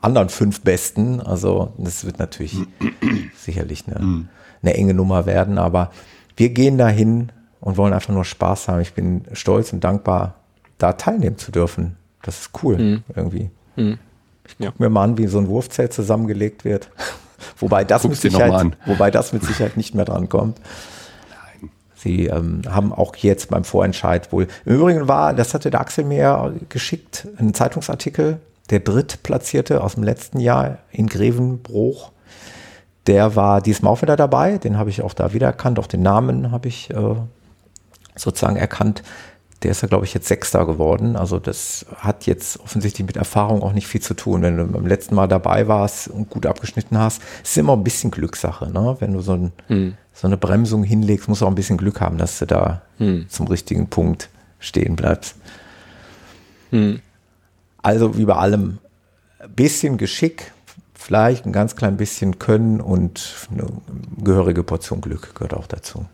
anderen fünf Besten. Also das wird natürlich [CLEARS THROAT] sicherlich eine, eine enge Nummer werden, aber wir gehen dahin und wollen einfach nur Spaß haben. Ich bin stolz und dankbar, da teilnehmen zu dürfen. Das ist cool mhm. irgendwie. Mhm. Ich gucke ja. mir mal an, wie so ein Wurfzelt zusammengelegt wird. [LAUGHS] wobei, das mit Sicherheit, wobei das mit Sicherheit nicht mehr dran kommt. Sie ähm, haben auch jetzt beim Vorentscheid wohl. Im Übrigen war, das hatte der Axel mir geschickt, ein Zeitungsartikel, der Drittplatzierte aus dem letzten Jahr in Grevenbruch. Der war diesmal auch wieder dabei. Den habe ich auch da wiedererkannt. Auch den Namen habe ich äh, sozusagen erkannt. Der ist ja, glaube ich, jetzt Sechster geworden. Also das hat jetzt offensichtlich mit Erfahrung auch nicht viel zu tun. Wenn du beim letzten Mal dabei warst und gut abgeschnitten hast, ist immer ein bisschen Glückssache. Ne? Wenn du so, ein, hm. so eine Bremsung hinlegst, musst du auch ein bisschen Glück haben, dass du da hm. zum richtigen Punkt stehen bleibst. Hm. Also wie bei allem, ein bisschen Geschick, vielleicht ein ganz klein bisschen Können und eine gehörige Portion Glück gehört auch dazu.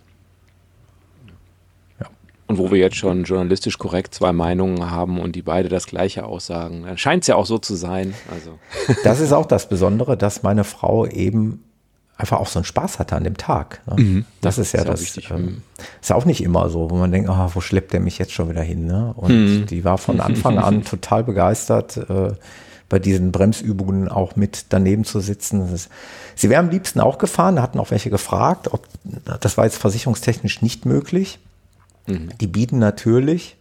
Und wo wir jetzt schon journalistisch korrekt zwei Meinungen haben und die beide das Gleiche aussagen, dann scheint es ja auch so zu sein. Also. [LAUGHS] Das ist auch das Besondere, dass meine Frau eben einfach auch so einen Spaß hatte an dem Tag. Ne? Mhm. Das, das, ist ja das. Ähm, ist ja auch nicht immer so, wo man denkt, oh, wo schleppt der mich jetzt schon wieder hin? Ne? Und mhm. die war von Anfang an [LAUGHS] total begeistert, äh, bei diesen Bremsübungen auch mit daneben zu sitzen. Ist, sie wäre am liebsten auch gefahren, hatten auch welche gefragt, ob das war jetzt versicherungstechnisch nicht möglich. Mhm. Die bieten natürlich,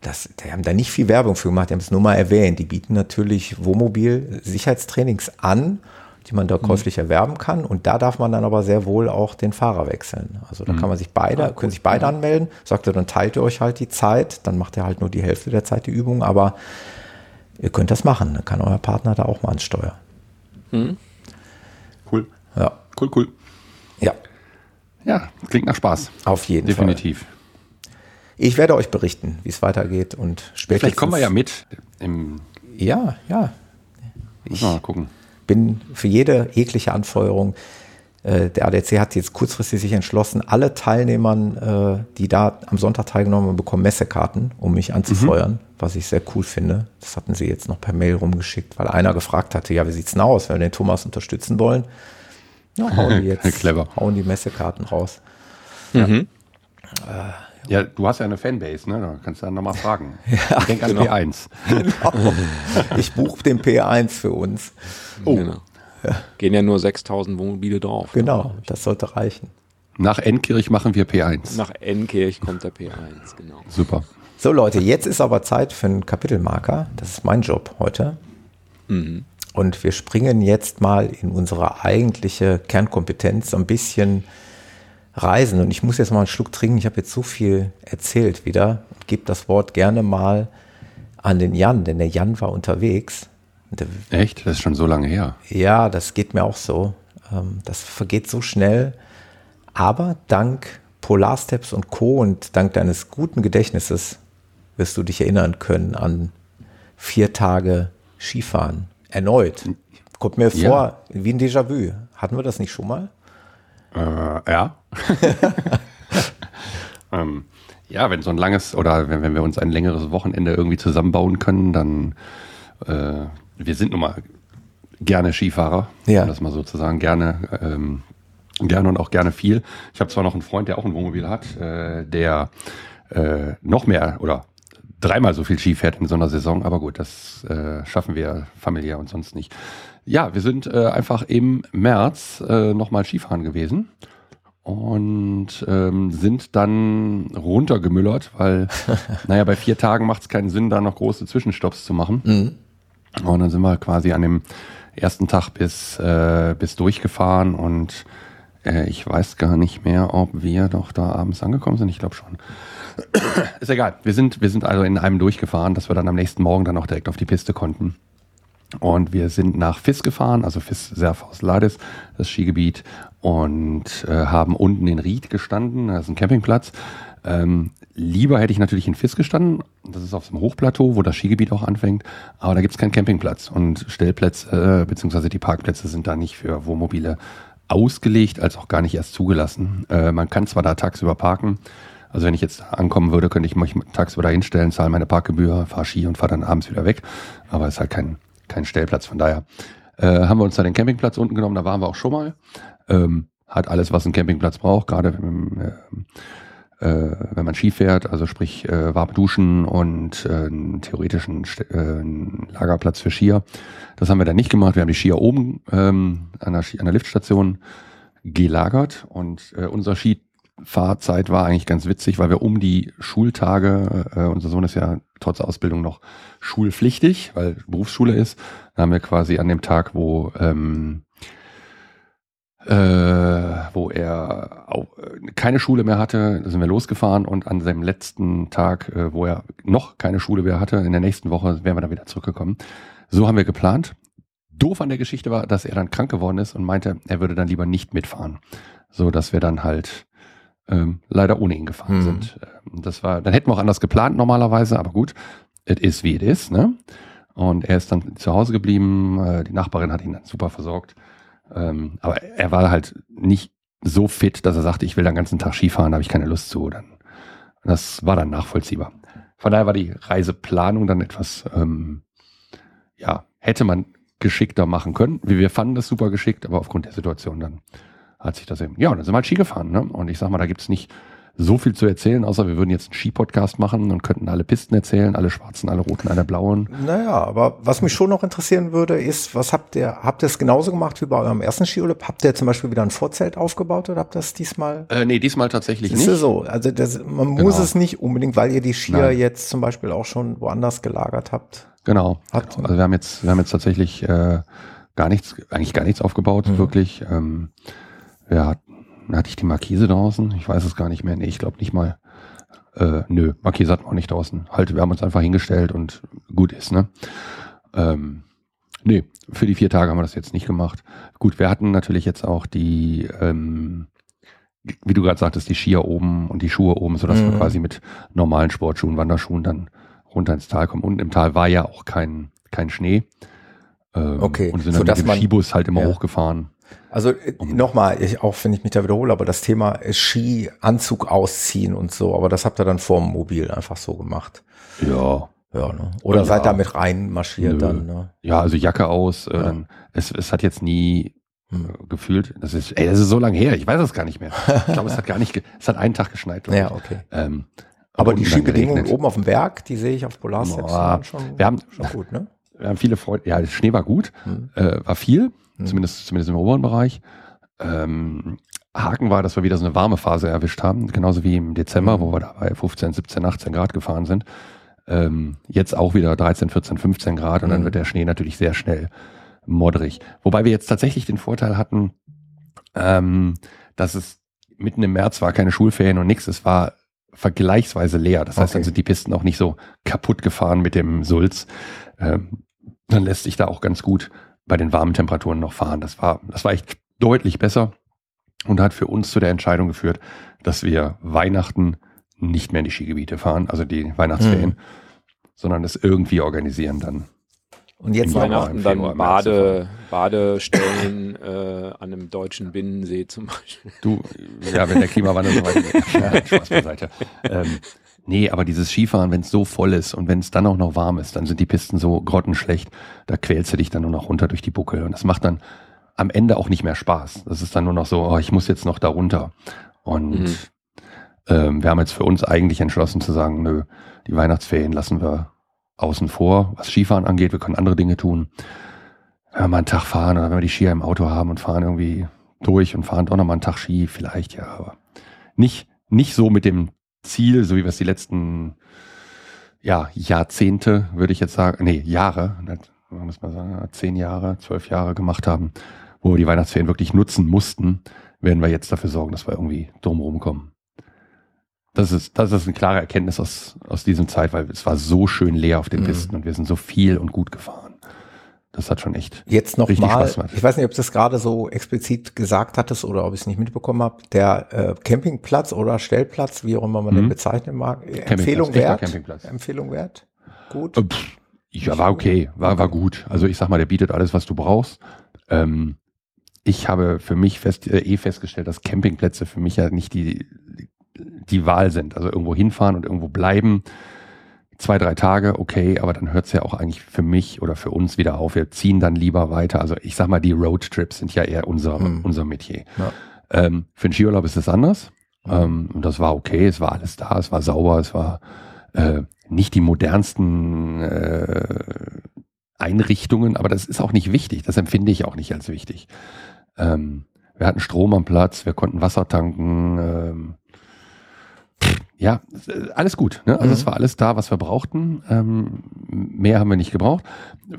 das, die haben da nicht viel Werbung für gemacht, die haben es nur mal erwähnt, die bieten natürlich Wohnmobil Sicherheitstrainings an, die man da mhm. käuflich erwerben kann. Und da darf man dann aber sehr wohl auch den Fahrer wechseln. Also da mhm. kann man sich beide, ah, können sich beide mhm. anmelden. Sagt er, dann teilt ihr euch halt die Zeit, dann macht ihr halt nur die Hälfte der Zeit die Übung, aber ihr könnt das machen. Dann kann euer Partner da auch mal ans Steuer. Mhm. Cool. Ja. Cool, cool. Ja. Ja, klingt nach Spaß. Auf jeden Definitiv. Fall. Ich werde euch berichten, wie es weitergeht und spätestens. Vielleicht kommen wir ja mit. ja, ja. Ich mal gucken. bin für jede jegliche Anfeuerung. Äh, der ADC hat jetzt kurzfristig sich entschlossen, alle Teilnehmern, äh, die da am Sonntag teilgenommen haben, bekommen Messekarten, um mich anzufeuern, mhm. was ich sehr cool finde. Das hatten sie jetzt noch per Mail rumgeschickt, weil einer gefragt hatte, ja, wie sieht's denn aus, wenn wir den Thomas unterstützen wollen? Ja, hauen die [LAUGHS] jetzt, Clever. hauen die Messekarten raus. Mhm. Ja. Äh, ja, du hast ja eine Fanbase, ne? Da kannst du dann nochmal fragen. [LAUGHS] ja, ich denke genau. an [LAUGHS] P1. Genau. Ich buche den P1 für uns. Oh. Genau. Ja. Gehen ja nur 6000 Wohnmobile drauf. Ne? Genau, das sollte reichen. Nach Endkirch machen wir P1. Nach Endkirch kommt der P1, genau. Super. So Leute, jetzt ist aber Zeit für einen Kapitelmarker. Das ist mein Job heute. Mhm. Und wir springen jetzt mal in unsere eigentliche Kernkompetenz ein bisschen Reisen. Und ich muss jetzt mal einen Schluck trinken. Ich habe jetzt so viel erzählt wieder. Gebe das Wort gerne mal an den Jan, denn der Jan war unterwegs. Echt? Das ist schon so lange her. Ja, das geht mir auch so. Ähm, das vergeht so schnell. Aber dank Polarsteps und Co. und dank deines guten Gedächtnisses wirst du dich erinnern können an vier Tage Skifahren. Erneut. Kommt mir ja. vor wie ein Déjà-vu. Hatten wir das nicht schon mal? Äh, ja. [LAUGHS] ähm, ja, wenn so ein langes oder wenn, wenn wir uns ein längeres Wochenende irgendwie zusammenbauen können, dann äh, wir sind nun mal gerne Skifahrer, ja. um das mal sozusagen gerne, ähm, gerne und auch gerne viel. Ich habe zwar noch einen Freund, der auch ein Wohnmobil hat, äh, der äh, noch mehr oder dreimal so viel Ski fährt in so einer Saison, aber gut, das äh, schaffen wir familiär und sonst nicht. Ja, wir sind äh, einfach im März äh, nochmal Skifahren gewesen und ähm, sind dann runtergemüllert, weil, [LAUGHS] naja, bei vier Tagen macht es keinen Sinn, da noch große Zwischenstopps zu machen. Mhm. Und dann sind wir quasi an dem ersten Tag bis, äh, bis durchgefahren und äh, ich weiß gar nicht mehr, ob wir doch da abends angekommen sind. Ich glaube schon. [COUGHS] Ist egal. Wir sind, wir sind also in einem durchgefahren, dass wir dann am nächsten Morgen dann auch direkt auf die Piste konnten. Und wir sind nach Fiss gefahren, also Fiss Serfaus Lades, das Skigebiet, und äh, haben unten in Ried gestanden, das ist ein Campingplatz. Ähm, lieber hätte ich natürlich in Fiss gestanden, das ist auf dem Hochplateau, wo das Skigebiet auch anfängt, aber da gibt es keinen Campingplatz und Stellplätze, äh, beziehungsweise die Parkplätze sind da nicht für Wohnmobile ausgelegt, als auch gar nicht erst zugelassen. Äh, man kann zwar da tagsüber parken, also wenn ich jetzt ankommen würde, könnte ich mich tagsüber da hinstellen, zahle meine Parkgebühr, fahre Ski und fahre dann abends wieder weg, aber es ist halt kein kein Stellplatz. Von daher äh, haben wir uns da den Campingplatz unten genommen, da waren wir auch schon mal. Ähm, hat alles, was ein Campingplatz braucht, gerade äh, äh, wenn man Ski fährt, also sprich äh, warm duschen und äh, einen theoretischen äh, Lagerplatz für Skier. Das haben wir dann nicht gemacht. Wir haben die Skier oben ähm, an, der, an der Liftstation gelagert und äh, unser Skifahrzeit war eigentlich ganz witzig, weil wir um die Schultage, äh, unser Sohn ist ja trotz Ausbildung noch schulpflichtig, weil Berufsschule ist, haben wir quasi an dem Tag, wo ähm, äh, wo er auch keine Schule mehr hatte, da sind wir losgefahren und an seinem letzten Tag, äh, wo er noch keine Schule mehr hatte, in der nächsten Woche wären wir dann wieder zurückgekommen. So haben wir geplant. Doof an der Geschichte war, dass er dann krank geworden ist und meinte, er würde dann lieber nicht mitfahren, so dass wir dann halt ähm, leider ohne ihn gefahren mhm. sind. Ähm, das war, dann hätten wir auch anders geplant normalerweise, aber gut, es ist wie es ist, ne? Und er ist dann zu Hause geblieben. Äh, die Nachbarin hat ihn dann super versorgt. Ähm, aber er war halt nicht so fit, dass er sagte, ich will den ganzen Tag Skifahren, da habe ich keine Lust zu. Dann, das war dann nachvollziehbar. Von daher war die Reiseplanung dann etwas, ähm, ja, hätte man geschickter machen können. Wir fanden das super geschickt, aber aufgrund der Situation dann hat sich das eben, ja, dann sind wir halt Ski gefahren. Ne? Und ich sag mal, da gibt's nicht so viel zu erzählen, außer wir würden jetzt einen Ski-Podcast machen und könnten alle Pisten erzählen, alle schwarzen, alle roten, alle blauen. Naja, aber was mich schon noch interessieren würde, ist, was habt ihr, habt ihr es genauso gemacht wie bei eurem ersten Skiurlaub? Habt ihr zum Beispiel wieder ein Vorzelt aufgebaut oder habt ihr das diesmal? Äh, nee, diesmal tatsächlich nicht. Ist so, also das, man genau. muss es nicht unbedingt, weil ihr die Skier Nein. jetzt zum Beispiel auch schon woanders gelagert habt. Genau. Habt. Also wir haben jetzt, wir haben jetzt tatsächlich äh, gar nichts, eigentlich gar nichts aufgebaut, mhm. wirklich. Ähm, wir hatten hatte ich die Markise draußen? Ich weiß es gar nicht mehr. Nee, ich glaube nicht mal. Äh, nö, Markise hatten wir auch nicht draußen. Halt, wir haben uns einfach hingestellt und gut ist, ne? Ähm, nee, für die vier Tage haben wir das jetzt nicht gemacht. Gut, wir hatten natürlich jetzt auch die, ähm, wie du gerade sagtest, die Skier oben und die Schuhe oben, sodass mhm. wir quasi mit normalen Sportschuhen, Wanderschuhen dann runter ins Tal kommen. Und im Tal war ja auch kein, kein Schnee. Ähm, okay. Und sind dann mit dem man, Skibus halt immer ja. hochgefahren. Also äh, nochmal, auch wenn ich mich da wiederhole, aber das Thema Skianzug ausziehen und so, aber das habt ihr dann vorm Mobil einfach so gemacht. Ja. Ja, ne? Oder ja. seid da mit rein marschiert Nö. dann, ne? Ja, also Jacke aus, äh, ja. es, es hat jetzt nie hm. Äh, gefühlt, das ist, ey, das ist so lange her, ich weiß es gar nicht mehr. Ich glaube, es hat gar nicht, es hat einen Tag geschneit. Ja, okay. Ähm, aber die Skibedingungen oben auf dem Berg, die sehe ich auf Polarsteps schon, wir haben, schon gut, ne? Wir haben viele Freunde, ja, Schnee war gut, hm. äh, war viel, mhm. zumindest, zumindest im oberen Bereich. Ähm, Haken war, dass wir wieder so eine warme Phase erwischt haben, genauso wie im Dezember, wo wir da bei 15, 17, 18 Grad gefahren sind. Ähm, jetzt auch wieder 13, 14, 15 Grad und mhm. dann wird der Schnee natürlich sehr schnell modderig. Wobei wir jetzt tatsächlich den Vorteil hatten, ähm, dass es mitten im März war keine Schulferien und nichts, es war vergleichsweise leer. Das heißt, okay. dann sind die Pisten auch nicht so kaputt gefahren mit dem Sulz. Ähm, dann lässt sich da auch ganz gut bei den warmen Temperaturen noch fahren. Das war, das war echt deutlich besser und hat für uns zu der Entscheidung geführt, dass wir Weihnachten nicht mehr in die Skigebiete fahren, also die Weihnachtsferien, mhm. sondern es irgendwie organisieren dann. Und jetzt Weihnachten dann Bade, Badestellen äh, an einem deutschen Binnensee zum Beispiel. Du, ja, wenn der Klimawandel so weit. [LAUGHS] Ja, Spaß beiseite. Ähm, Nee, aber dieses Skifahren, wenn es so voll ist und wenn es dann auch noch warm ist, dann sind die Pisten so grottenschlecht, da quälst du dich dann nur noch runter durch die Buckel. Und das macht dann am Ende auch nicht mehr Spaß. Das ist dann nur noch so, oh, ich muss jetzt noch da runter. Und mhm. ähm, wir haben jetzt für uns eigentlich entschlossen zu sagen, nö, die Weihnachtsferien lassen wir außen vor, was Skifahren angeht. Wir können andere Dinge tun. Wenn wir mal einen Tag fahren oder wenn wir die Skier im Auto haben und fahren irgendwie durch und fahren auch noch mal einen Tag Ski, vielleicht ja, aber nicht, nicht so mit dem Ziel, so wie wir es die letzten ja, Jahrzehnte, würde ich jetzt sagen, nee, Jahre, muss man sagen, zehn Jahre, zwölf Jahre gemacht haben, wo wir die Weihnachtsferien wirklich nutzen mussten, werden wir jetzt dafür sorgen, dass wir irgendwie drumherum kommen. Das ist, das ist eine klare Erkenntnis aus, aus diesem Zeit, weil es war so schön leer auf den mhm. Pisten und wir sind so viel und gut gefahren das hat schon echt jetzt noch mal. Ich weiß nicht, ob du das gerade so explizit gesagt hattest oder ob ich es nicht mitbekommen habe. Der äh, Campingplatz oder Stellplatz, wie auch immer man mhm. den bezeichnen mag, Empfehlung wert. Empfehlung wert. Gut. Äh, pff, ja, war okay, war war gut. Also ich sag mal, der bietet alles, was du brauchst. Ähm, ich habe für mich fest, äh, eh festgestellt, dass Campingplätze für mich ja nicht die die Wahl sind. Also irgendwo hinfahren und irgendwo bleiben zwei, drei Tage, okay, aber dann hört es ja auch eigentlich für mich oder für uns wieder auf. Wir ziehen dann lieber weiter. Also ich sag mal, die Roadtrips sind ja eher unser, mhm. unser Metier. Ja. Ähm, für den Skiurlaub ist es anders. Ähm, und das war okay, es war alles da, es war sauber, es war äh, nicht die modernsten äh, Einrichtungen, aber das ist auch nicht wichtig. Das empfinde ich auch nicht als wichtig. Ähm, wir hatten Strom am Platz, wir konnten Wasser tanken. Ähm, ja, alles gut. Ne? Also mhm. es war alles da, was wir brauchten. Ähm, mehr haben wir nicht gebraucht.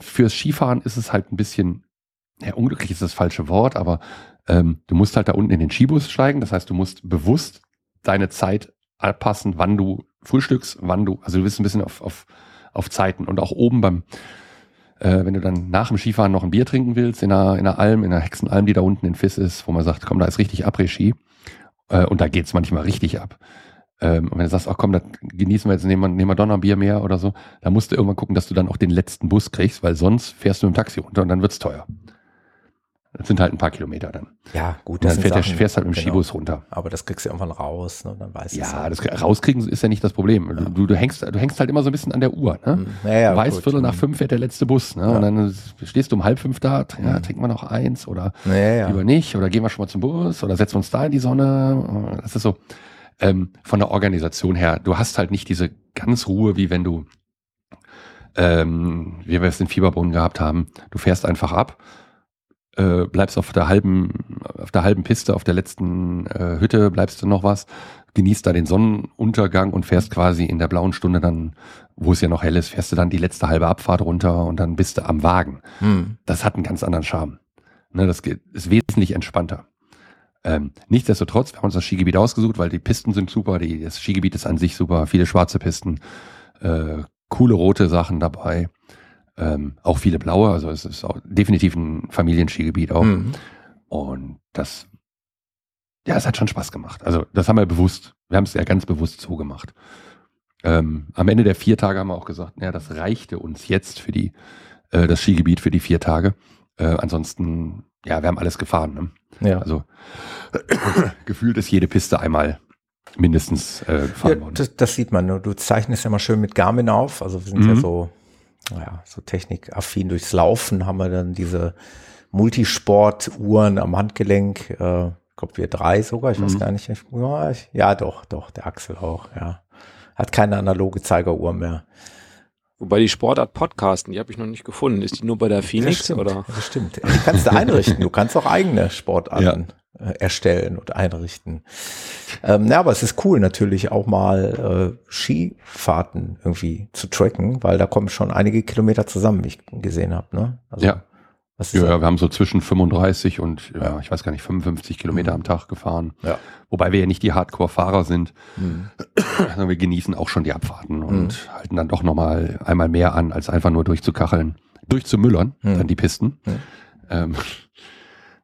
Fürs Skifahren ist es halt ein bisschen, ja, unglücklich ist das falsche Wort, aber ähm, du musst halt da unten in den Skibus steigen. Das heißt, du musst bewusst deine Zeit anpassen, wann du frühstückst, wann du, also du bist ein bisschen auf, auf, auf Zeiten und auch oben beim, äh, wenn du dann nach dem Skifahren noch ein Bier trinken willst, in einer, in einer Alm, in einer Hexenalm, die da unten in Fiss ist, wo man sagt, komm, da ist richtig Après-Ski. Äh, und da geht's manchmal richtig ab. Ähm, und wenn du sagst, ach komm, da genießen wir jetzt, nehmen wir, nehmen wir Donnerbier mehr oder so, dann musst du irgendwann gucken, dass du dann auch den letzten Bus kriegst, weil sonst fährst du im Taxi runter und dann wird's teuer. Das sind halt ein paar Kilometer dann. Ja, gut. Und dann fährt der, fährst halt mit dem genau. Skibus runter. Aber das kriegst du irgendwann raus, ne? dann weißt du Ja, halt. das rauskriegen ist ja nicht das Problem. Ja. Du, du, hängst, du hängst halt immer so ein bisschen an der Uhr. Ne? Ja, ja, du weißt, gut. Viertel nach fünf fährt der letzte Bus. Ne? Und dann stehst du um halb fünf da, ja, trinken wir noch eins oder lieber nicht oder gehen wir schon mal zum Bus oder setzen wir uns da in die Sonne. Das ist so ähm, von der Organisation her. Du hast halt nicht diese ganz Ruhe, wie wenn du, ähm, wie wir es in Fieberbohnen gehabt haben. Du fährst einfach ab äh, bleibst auf der halben, auf der halben Piste, auf der letzten äh, Hütte, bleibst du noch was, genießt da den Sonnenuntergang und fährst quasi in der blauen Stunde dann, wo es ja noch hell ist, fährst du dann die letzte halbe Abfahrt runter und dann bist du am Wagen. Hm. Das hat einen ganz anderen Charme. Ne, das geht, ist wesentlich entspannter. Ähm, nichtsdestotrotz, wir haben uns das Skigebiet ausgesucht, weil die Pisten sind super, die, das Skigebiet ist an sich super, viele schwarze Pisten, äh, coole rote Sachen dabei. Ähm, auch viele blaue, also es ist auch definitiv ein Familienskigebiet auch. Mhm. Und das, ja, es hat schon Spaß gemacht. Also das haben wir bewusst, wir haben es ja ganz bewusst so gemacht. Ähm, am Ende der vier Tage haben wir auch gesagt, naja, das reichte uns jetzt für die, äh, das Skigebiet für die vier Tage. Äh, ansonsten, ja, wir haben alles gefahren. Ne? Ja. Also [COUGHS] gefühlt ist jede Piste einmal mindestens äh, gefahren ja, worden. Das, das, sieht man. Du zeichnest ja mal schön mit Garmin auf. Also wir sind mhm. ja so naja, so technikaffin durchs Laufen haben wir dann diese Multisport-Uhren am Handgelenk. Äh, ich glaube, wir drei sogar, ich mhm. weiß gar nicht. Ja, ich, ja, doch, doch, der Axel auch, ja. Hat keine analoge Zeigeruhr mehr. Wobei die Sportart Podcasten, die habe ich noch nicht gefunden. Ist die nur bei der Phoenix das stimmt, oder? Das stimmt. Die kannst du [LAUGHS] einrichten. Du kannst auch eigene Sportarten ja. äh, erstellen und einrichten. Ähm, ja, aber es ist cool natürlich auch mal äh, Skifahrten irgendwie zu tracken, weil da kommen schon einige Kilometer zusammen, wie ich gesehen habe. Ne? Also, ja. Ja, ja, wir haben so zwischen 35 und ja, ich weiß gar nicht 55 Kilometer mhm. am Tag gefahren. Ja. Wobei wir ja nicht die Hardcore-Fahrer sind. Mhm. wir genießen auch schon die Abfahrten mhm. und halten dann doch nochmal einmal mehr an, als einfach nur durchzukacheln, durchzumüllern, mhm. dann die Pisten. Mhm. Ähm,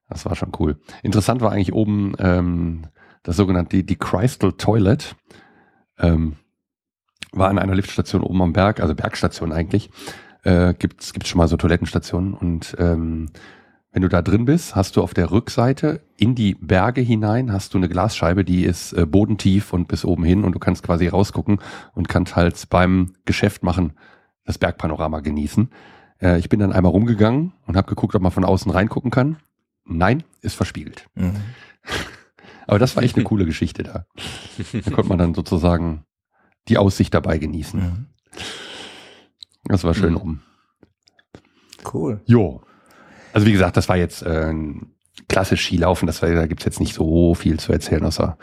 das war schon cool. Interessant war eigentlich oben ähm, das sogenannte, die, die Crystal Toilet. Ähm, war an einer Liftstation oben am Berg, also Bergstation eigentlich. Äh, gibt's gibt's schon mal so Toilettenstationen und ähm, wenn du da drin bist, hast du auf der Rückseite in die Berge hinein hast du eine Glasscheibe, die ist äh, bodentief und bis oben hin und du kannst quasi rausgucken und kannst halt beim Geschäft machen das Bergpanorama genießen. Äh, ich bin dann einmal rumgegangen und habe geguckt, ob man von außen reingucken kann. Nein, ist verspiegelt. Mhm. [LAUGHS] Aber das war echt eine coole Geschichte da. Da konnte man dann sozusagen die Aussicht dabei genießen. Mhm. Das war schön mhm. rum. Cool. Jo. Also wie gesagt, das war jetzt äh, klassisch Skilaufen. Das war, da gibt's jetzt nicht so viel zu erzählen, außer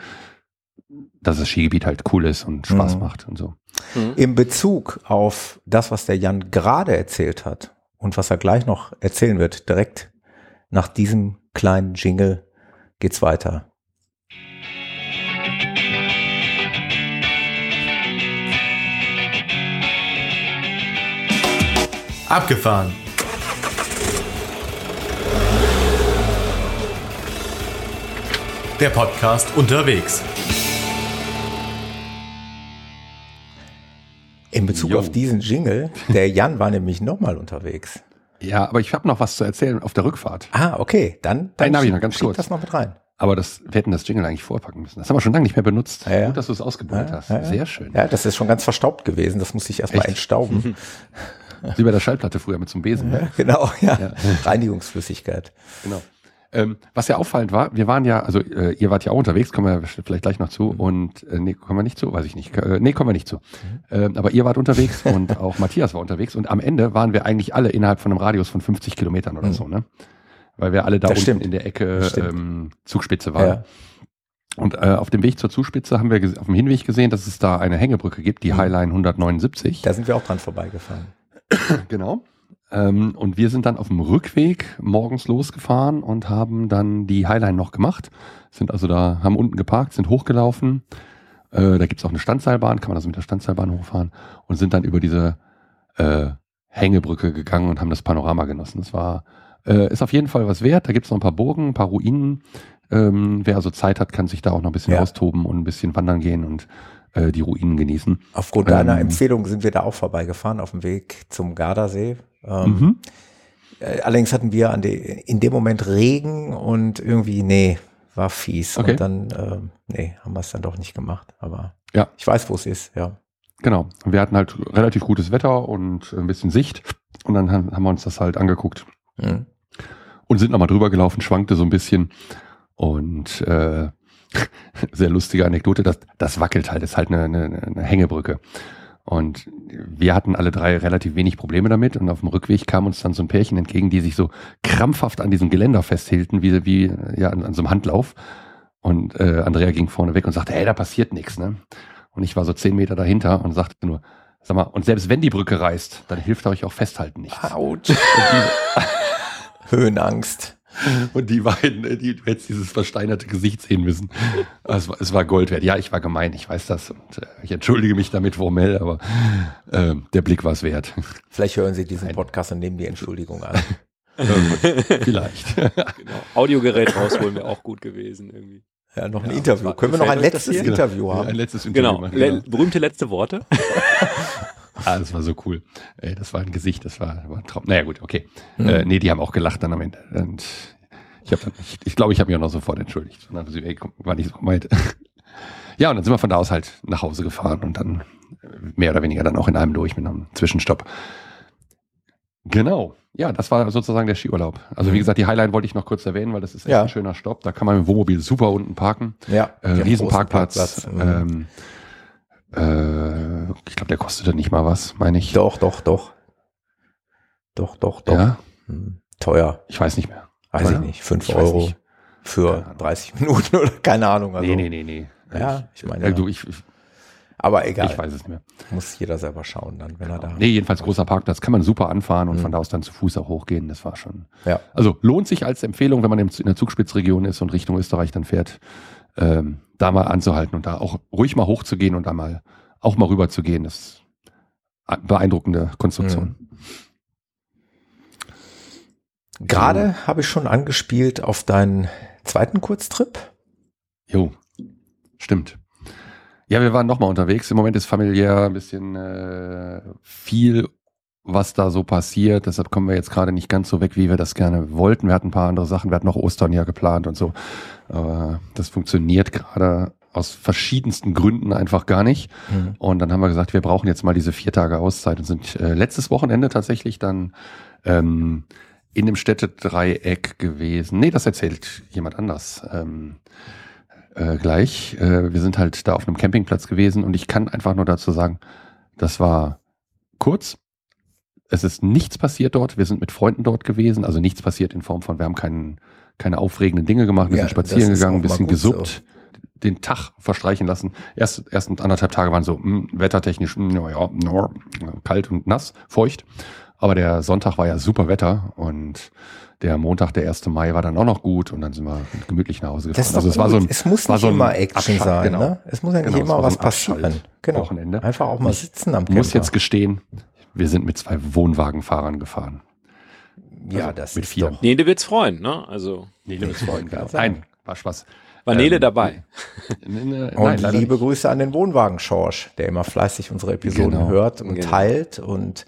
dass das Skigebiet halt cool ist und Spaß mhm. macht und so. Mhm. Im Bezug auf das, was der Jan gerade erzählt hat und was er gleich noch erzählen wird, direkt nach diesem kleinen Jingle geht's weiter. Abgefahren. Der Podcast unterwegs. In Bezug jo. auf diesen Jingle, der Jan war nämlich nochmal unterwegs. Ja, aber ich habe noch was zu erzählen auf der Rückfahrt. Ah, okay, dann, dann habe ich noch ganz kurz. das noch mit rein. Aber das, wir hätten das Jingle eigentlich vorpacken müssen. Das haben wir schon lange nicht mehr benutzt. Ja, ja. Gut, dass du es ausgebaut Ja, hast. ja, ja. Sehr schön. Ja, das ist schon ganz verstaubt gewesen. Das muss ich erstmal Echt? entstauben. [LAUGHS] Wie bei der Schallplatte früher mit so einem Besen. Ja, [LAUGHS] genau, ja. Ja. Reinigungsflüssigkeit. Genau. Ähm, was ja auffallend war, wir waren ja, also äh, ihr wart ja auch unterwegs, kommen wir vielleicht gleich noch zu. Und äh, nee, kommen wir nicht zu, weiß ich nicht. Äh, nee, kommen wir nicht zu. Ähm, aber ihr wart unterwegs und auch Matthias war unterwegs. Und am Ende waren wir eigentlich alle innerhalb von einem Radius von 50 Kilometern oder Mhm. so, ne? Weil wir alle da Das unten stimmt. in der Ecke ähm, Zugspitze waren. Ja. Und äh, auf dem Weg zur Zugspitze haben wir auf dem Hinweg gesehen, dass es da eine Hängebrücke gibt, die Mhm. Highline 179. Da sind wir auch dran vorbeigefahren. [COUGHS] Genau. Ähm, und wir sind dann auf dem Rückweg morgens losgefahren und haben dann die Highline noch gemacht. Sind also da, haben unten geparkt, sind hochgelaufen. Äh, da gibt's auch eine Standseilbahn, kann man also mit der Standseilbahn hochfahren und sind dann über diese äh, Hängebrücke gegangen und haben das Panorama genossen. Das war, äh, ist auf jeden Fall was wert. Da gibt's noch ein paar Burgen, ein paar Ruinen. Ähm, wer also Zeit hat, kann sich da auch noch ein bisschen Ja. austoben und ein bisschen wandern gehen und äh, die Ruinen genießen. Aufgrund deiner Ähm, Empfehlung sind wir da auch vorbeigefahren auf dem Weg zum Gardasee. Ähm, Mhm. äh, allerdings hatten wir an de, in dem Moment Regen und irgendwie, nee, war fies. Okay. Und dann, ähm, nee, haben wir es dann doch nicht gemacht. Aber Ja. ich weiß, wo es ist, ja. Genau. Wir hatten halt relativ gutes Wetter und ein bisschen Sicht. Und dann haben haben wir uns das halt angeguckt Mhm. und sind nochmal drüber gelaufen, schwankte so ein bisschen. Und äh, [LAUGHS] sehr lustige Anekdote, das, das wackelt halt, ist halt eine, eine, eine Hängebrücke. Und wir hatten alle drei relativ wenig Probleme damit. Und auf dem Rückweg kam uns dann so ein Pärchen entgegen, die sich so krampfhaft an diesem Geländer festhielten, wie, wie ja, an, an so einem Handlauf. Und äh, Andrea ging vorne weg und sagte, hey, da passiert nichts. Ne? Und ich war so zehn Meter dahinter und sagte nur, sag mal, und selbst wenn die Brücke reißt, dann hilft euch auch festhalten nichts. Autsch. [LAUGHS] Höhenangst. [LAUGHS] Und die beiden, äh, die, du hättest dieses versteinerte Gesicht sehen müssen. [LAUGHS] Es war, es war Gold wert. Ja, ich war gemein, ich weiß das. Und äh, ich entschuldige mich damit formell, aber äh, der Blick war es wert. Vielleicht hören Sie diesen. Podcast und nehmen die Entschuldigung an. [LAUGHS] Vielleicht. Genau. Audiogerät rausholen wäre auch gut gewesen irgendwie. Ja, noch ein Ja, Interview. war- Können wir noch ein letztes hier? Interview Ein haben? letztes Interview Genau. machen, Le berühmte letzte Worte. Ah, das war so cool. Ey, das war ein Gesicht, das war, war ein Traum. Naja, gut, okay. Hm. Äh, nee, die haben auch gelacht dann am Ende. Und ich habe ich, ich glaube, ich habe mich auch noch sofort entschuldigt. Und dann sie, ey, komm, war nicht so weit. [LAUGHS] ja, und dann sind wir von da aus halt nach Hause gefahren und dann äh, mehr oder weniger dann auch in einem durch mit einem Zwischenstopp. Genau. Ja, das war sozusagen der Skiurlaub. Also wie gesagt, die Highline wollte ich noch kurz erwähnen, weil das ist echt Ja. ein schöner Stopp. Da kann man mit dem Wohnmobil super unten parken. Ja, Äh, Riesenparkplatz. Mhm. Ähm, äh, ich glaube, der kostete nicht mal was, meine ich. Doch, doch, doch. Doch, doch, doch. Ja, Hm. Teuer. ich weiß nicht mehr. Weiß Teuer? ich nicht. Fünf Ich weiß Euro nicht. für Keine Ahnung. 30 Minuten [LAUGHS] oder keine Ahnung. Also, nee, nee, nee, nee. Ja, ich meine, Äh, ja. du, ich, ich, Aber egal. ich weiß es nicht mehr. Muss jeder selber schauen dann, wenn er da. Nee, jedenfalls großer Parkplatz, kann man super anfahren und Mhm. von da aus dann zu Fuß auch hochgehen. Das war schon. Ja. Also lohnt sich als Empfehlung, wenn man in der Zugspitzregion ist und Richtung Österreich dann fährt, ähm, da mal anzuhalten und da auch ruhig mal hochzugehen und da mal auch mal rüber zu gehen. Das ist eine beeindruckende Konstruktion. Gerade habe ich schon angespielt auf deinen zweiten Kurztrip. Jo, stimmt. Ja, wir waren nochmal unterwegs. Im Moment ist familiär ein bisschen äh, viel, was da so passiert. Deshalb kommen wir jetzt gerade nicht ganz so weg, wie wir das gerne wollten. Wir hatten ein paar andere Sachen. Wir hatten noch Ostern ja geplant und so. Aber das funktioniert gerade aus verschiedensten Gründen einfach gar nicht. Mhm. Und dann haben wir gesagt, wir brauchen jetzt mal diese vier Tage Auszeit und sind äh, letztes Wochenende tatsächlich dann ähm, in dem Städtedreieck gewesen. Nee, das erzählt jemand anders. Ähm, äh, gleich. Äh, wir sind halt da auf einem Campingplatz gewesen und ich kann einfach nur dazu sagen, das war kurz. Es ist nichts passiert dort. Wir sind mit Freunden dort gewesen. Also nichts passiert in Form von, wir haben keinen, keine aufregenden Dinge gemacht. Wir Ja, sind spazieren gegangen, ein bisschen gut gesuppt, den Tag verstreichen lassen. Erst, erst anderthalb Tage waren so mh, wettertechnisch, mh, ja, no, kalt und nass, feucht. Aber der Sonntag war ja super Wetter und der Montag, der 1. Mai, war dann auch noch gut und dann sind wir gemütlich nach Hause gefahren. Also es war so ein, gut. es muss nicht so ein immer Action Abschalt, sein. genau. Ne? Es muss ja nicht Genau, immer was so passieren. Genau. Wochenende. Einfach auch mal sitzen am Ich muss Camper. jetzt gestehen, wir sind mit zwei Wohnwagenfahrern gefahren. ja, also das mit ist vier. doch. Nele wird's freuen, ne? Also Nee, mit Freunden, genau. Nein, war Spaß. war Nele Ähm, dabei. [LAUGHS] Nein, Und leider liebe nicht. Grüße an den Wohnwagen Schorsch, der immer fleißig unsere Episoden Genau. hört und Genau. teilt. Und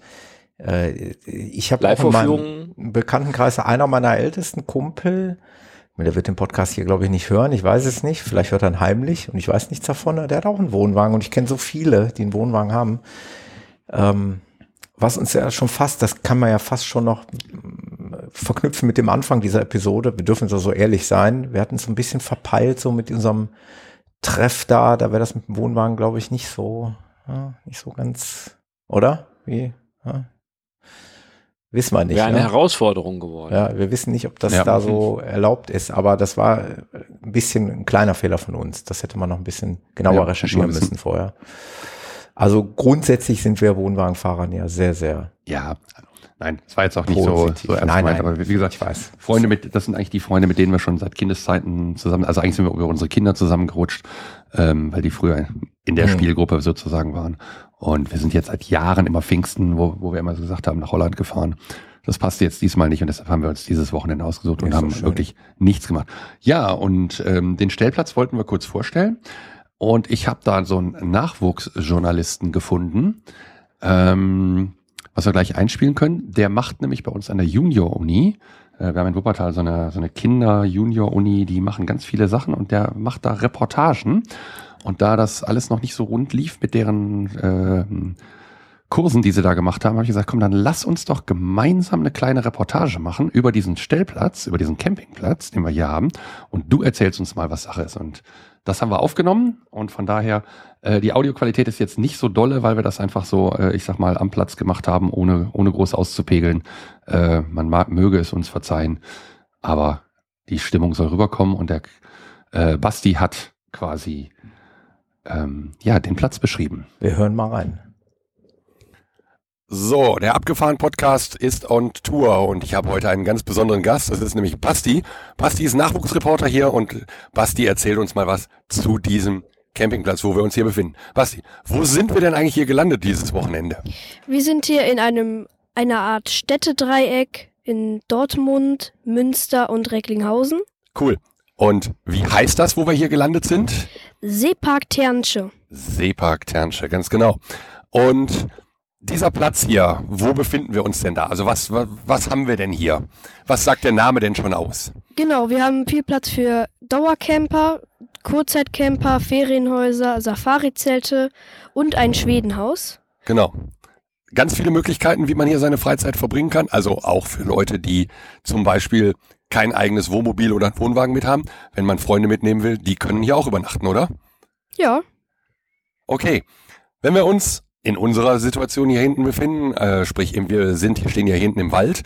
äh, ich habe auch in meinem Bekanntenkreis einer meiner ältesten Kumpel Der wird den Podcast hier, glaube ich, nicht hören. Ich weiß es nicht. Vielleicht hört er ihn heimlich und ich weiß nichts davon. Der hat auch einen Wohnwagen und ich kenne so viele, die einen Wohnwagen haben. Ähm, was uns ja schon fast, das kann man ja fast schon noch verknüpfen mit dem Anfang dieser Episode. Wir dürfen so, so ehrlich sein. Wir hatten es ein bisschen verpeilt, so mit unserem Treff da. Da wäre das mit dem Wohnwagen, glaube ich, nicht so, ja, nicht so ganz, oder? Wie? Ja. Wissen wir nicht. Wäre eine ja? Herausforderung geworden. Ja, wir wissen nicht, ob das ja. da so erlaubt ist, aber das war ein bisschen ein kleiner Fehler von uns. Das hätte man noch ein bisschen genauer ja, recherchieren müssen vorher. Also grundsätzlich sind wir Wohnwagenfahrern ja sehr, sehr. Ja, nein, es war jetzt auch nicht so, so ernst nein, nein, aber wie gesagt, ich weiß. Freunde mit, das sind eigentlich die Freunde, mit denen wir schon seit Kindeszeiten zusammen, also eigentlich sind wir über unsere Kinder zusammengerutscht, ähm, weil die früher in der mhm. Spielgruppe sozusagen waren. Und wir sind jetzt seit Jahren immer Pfingsten, wo, wo wir immer so gesagt haben, nach Holland gefahren. Das passte jetzt diesmal nicht und deshalb haben wir uns dieses Wochenende ausgesucht und haben schön. wirklich nichts gemacht. Ja, und ähm, den Stellplatz wollten wir kurz vorstellen. Und ich habe da so einen Nachwuchsjournalisten gefunden, ähm, was wir gleich einspielen können. Der macht nämlich bei uns an der Junior-Uni, äh, wir haben in Wuppertal so eine, so eine Kinder-Junior-Uni, die machen ganz viele Sachen und der macht da Reportagen. Und da das alles noch nicht so rund lief mit deren äh, Kursen, die sie da gemacht haben, habe ich gesagt, komm, dann lass uns doch gemeinsam eine kleine Reportage machen über diesen Stellplatz, über diesen Campingplatz, den wir hier haben. Und du erzählst uns mal, was Sache ist. Und das haben wir aufgenommen und von daher, äh, die Audioqualität ist jetzt nicht so dolle, weil wir das einfach so, äh, ich sag mal, am Platz gemacht haben, ohne, ohne groß auszupegeln. Äh, man mag, möge es uns verzeihen, aber die Stimmung soll rüberkommen und der äh, Basti hat quasi ähm, ja, den Platz beschrieben. Wir hören mal rein. So, der Abgefahren Podcast ist on Tour und ich habe heute einen ganz besonderen Gast. Das ist nämlich Basti. Basti ist Nachwuchsreporter hier und Basti erzählt uns mal was zu diesem Campingplatz, wo wir uns hier befinden. Basti, wo sind wir denn eigentlich hier gelandet dieses Wochenende? Wir sind hier in einem einer Art Städtedreieck in Dortmund, Münster und Recklinghausen. Cool. Und wie heißt das, wo wir hier gelandet sind? Seepark Ternsche. Seepark Ternsche, ganz genau. Und dieser Platz hier, wo befinden wir uns denn da? Also was, was, was haben wir denn hier? Was sagt der Name denn schon aus? Genau, wir haben viel Platz für Dauercamper, Kurzzeitcamper, Ferienhäuser, Safari-Zelte und ein Schwedenhaus. Genau. Ganz viele Möglichkeiten, wie man hier seine Freizeit verbringen kann. Also auch für Leute, die zum Beispiel kein eigenes Wohnmobil oder einen Wohnwagen mit haben, wenn man Freunde mitnehmen will, die können hier auch übernachten, oder? Ja. Okay. Wenn wir uns in unserer Situation hier hinten befinden, äh, sprich wir sind, stehen ja hinten im Wald,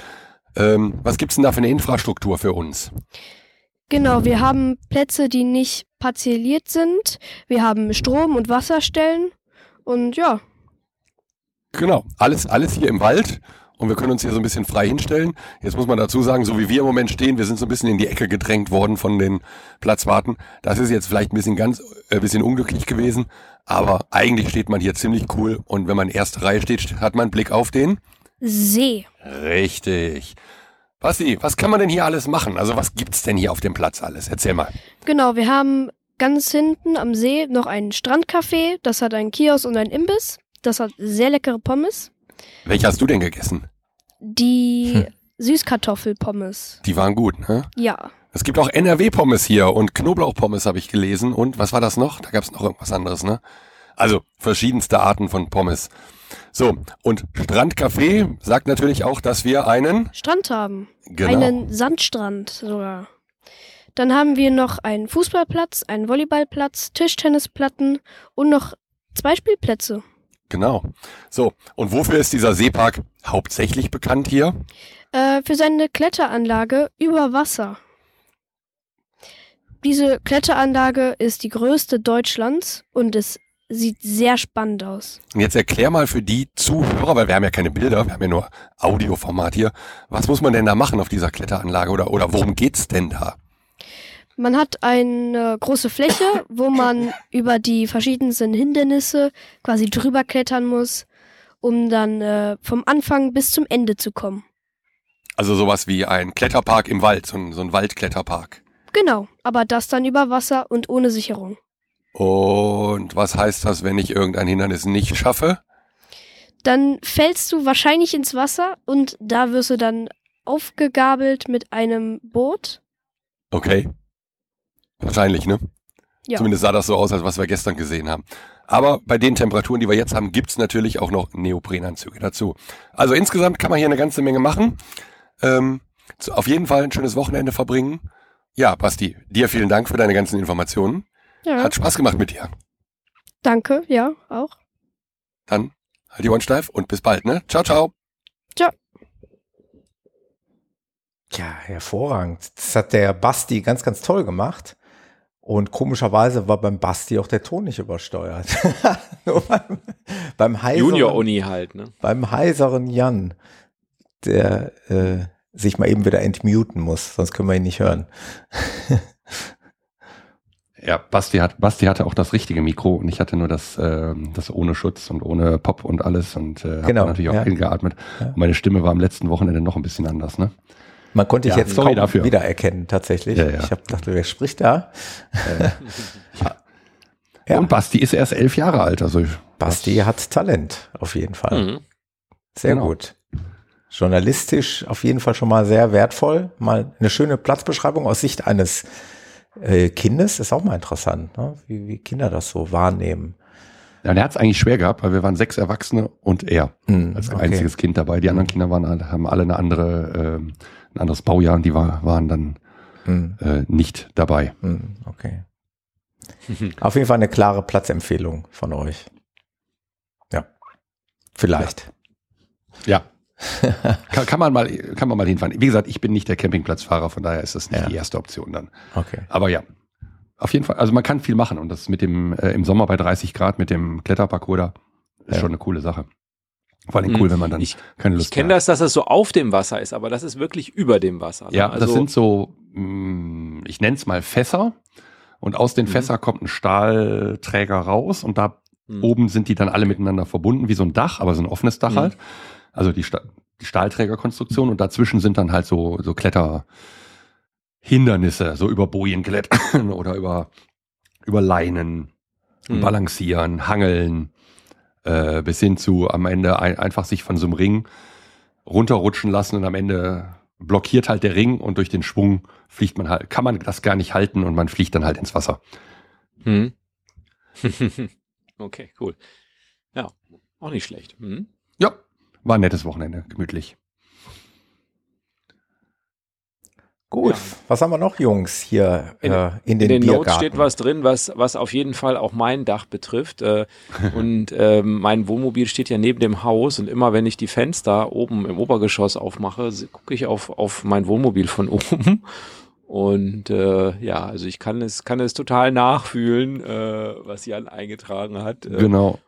ähm, was gibt's denn da für eine Infrastruktur für uns? Genau, wir haben Plätze, die nicht parzelliert sind. Wir haben Strom- und Wasserstellen und ja. Genau, alles, alles hier im Wald und wir können uns hier so ein bisschen frei hinstellen. Jetzt muss man dazu sagen, so wie wir im Moment stehen, wir sind so ein bisschen in die Ecke gedrängt worden von den Platzwarten. Das ist jetzt vielleicht ein bisschen ganz, äh, bisschen unglücklich gewesen, aber eigentlich steht man hier ziemlich cool und wenn man in erster Reihe steht, hat man einen Blick auf den See. Richtig. Basti, was kann man denn hier alles machen? Also was gibt's denn hier auf dem Platz alles? Erzähl mal. Genau, wir haben ganz hinten am See noch ein Strandcafé, das hat einen Kiosk und einen Imbiss. Das hat sehr leckere Pommes. Welche hast du denn gegessen? Die hm. Süßkartoffelpommes. Die waren gut, ne? Ja. Es gibt auch NRW-Pommes hier und Knoblauchpommes habe ich gelesen. Und was war das noch? Da gab es noch irgendwas anderes, ne? Also verschiedenste Arten von Pommes. So, und Strandcafé sagt natürlich auch, dass wir einen Strand haben. Genau. Einen Sandstrand sogar. Dann haben wir noch einen Fußballplatz, einen Volleyballplatz, Tischtennisplatten und noch zwei Spielplätze. Genau. So, und wofür ist dieser Seepark hauptsächlich bekannt hier? Äh, für seine Kletteranlage über Wasser. Diese Kletteranlage ist die größte Deutschlands und es sieht sehr spannend aus. Und jetzt erklär mal für die Zuhörer, weil wir haben ja keine Bilder, wir haben ja nur Audioformat hier. Was muss man denn da machen auf dieser Kletteranlage oder, oder worum geht's denn da? Man hat eine große Fläche, wo man [LAUGHS] über die verschiedensten Hindernisse quasi drüber klettern muss, um dann äh, vom Anfang bis zum Ende zu kommen. Also sowas wie ein Kletterpark im Wald, so ein, so ein Waldkletterpark. Genau, aber das dann über Wasser und ohne Sicherung. Und was heißt das, wenn ich irgendein Hindernis nicht schaffe? Dann fällst du wahrscheinlich ins Wasser und da wirst du dann aufgegabelt mit einem Boot Okay. Wahrscheinlich, ne? Ja. Zumindest sah das so aus, als was wir gestern gesehen haben. Aber bei den Temperaturen, die wir jetzt haben, gibt's natürlich auch noch Neoprenanzüge dazu. Also insgesamt kann man hier eine ganze Menge machen. Ähm, auf jeden Fall ein schönes Wochenende verbringen. Ja, Basti, dir vielen Dank für deine ganzen Informationen. Ja. Hat Spaß gemacht mit dir. Danke, ja, auch. Dann halt die Ohren steif und bis bald, ne? Ciao, ciao. Ciao. Ja, hervorragend. Das hat der Basti ganz, ganz toll gemacht. Und komischerweise war beim Basti auch der Ton nicht übersteuert. [LAUGHS] Nur beim, beim heiseren, Junior-Uni halt, ne? Beim heiseren Jan, der äh, sich mal eben wieder entmuten muss, sonst können wir ihn nicht hören. [LAUGHS] Ja, Basti, hat, Basti hatte auch das richtige Mikro und ich hatte nur das, äh, das ohne Schutz und ohne Pop und alles und äh, genau, habe natürlich auch ja. eingeatmet. Ja. Und meine Stimme war am letzten Wochenende noch ein bisschen anders, ne? Man konnte ich ja, jetzt kaum dafür. wiedererkennen, tatsächlich. Ja, ja. Ich habe gedacht, wer spricht da? [LAUGHS] ja. Und Basti ist erst elf Jahre alt. Also Basti hat Talent, auf jeden Fall. Mhm. Sehr genau. gut. Journalistisch auf jeden Fall schon mal sehr wertvoll. Mal eine schöne Platzbeschreibung aus Sicht eines äh, Kindes ist auch mal interessant, ne? wie, wie Kinder das so wahrnehmen. Ja, und er hat es eigentlich schwer gehabt, weil wir waren sechs Erwachsene und er mm, als okay. einziges Kind dabei. Die anderen Kinder waren, haben alle eine andere, äh, ein anderes Baujahr und die war, waren dann mm. äh, nicht dabei. Mm, okay. [LAUGHS] Auf jeden Fall eine klare Platzempfehlung von euch. Ja. Vielleicht. Ja. ja. [LAUGHS] kann, kann, man mal, kann man mal hinfahren. Wie gesagt, ich bin nicht der Campingplatzfahrer, von daher ist das nicht ja. die erste Option dann. Okay. Aber ja, auf jeden Fall. Also man kann viel machen und das mit dem äh, im Sommer bei 30 Grad mit dem Kletterparcours da ist ja. schon eine coole Sache. Vor allem cool, mhm. wenn man dann ich, keine Lust hat. Ich kenne das, dass es so auf dem Wasser ist, aber das ist wirklich über dem Wasser. Ne? Ja, also das sind so, mm, ich nenne es mal Fässer und aus den mhm. Fässer kommt ein Stahlträger raus und da mhm. oben sind die dann alle miteinander verbunden, wie so ein Dach, aber so ein offenes Dach mhm. halt. Also die, Sta die Stahlträgerkonstruktion und dazwischen sind dann halt so, so Kletterhindernisse, so über Bojen klettern [LAUGHS] oder über, über Leinen, mhm. balancieren, hangeln, äh, bis hin zu am Ende ein, einfach sich von so einem Ring runterrutschen lassen und am Ende blockiert halt der Ring und durch den Schwung fliegt man halt, kann man das gar nicht halten und man fliegt dann halt ins Wasser. Hm. [LAUGHS] okay, cool. Ja, auch nicht schlecht. Hm. Ja, war ein nettes Wochenende, gemütlich. Gut, ja. was haben wir noch, Jungs, hier in, äh, in den, in den Notes steht was drin, was, was auf jeden Fall auch mein Dach betrifft. Äh, [LAUGHS] und äh, mein Wohnmobil steht ja neben dem Haus und immer wenn ich die Fenster oben im Obergeschoss aufmache, gucke ich auf, auf mein Wohnmobil von oben. Und äh, ja, also ich kann es, kann es total nachfühlen, äh, was Jan eingetragen hat. Äh, genau.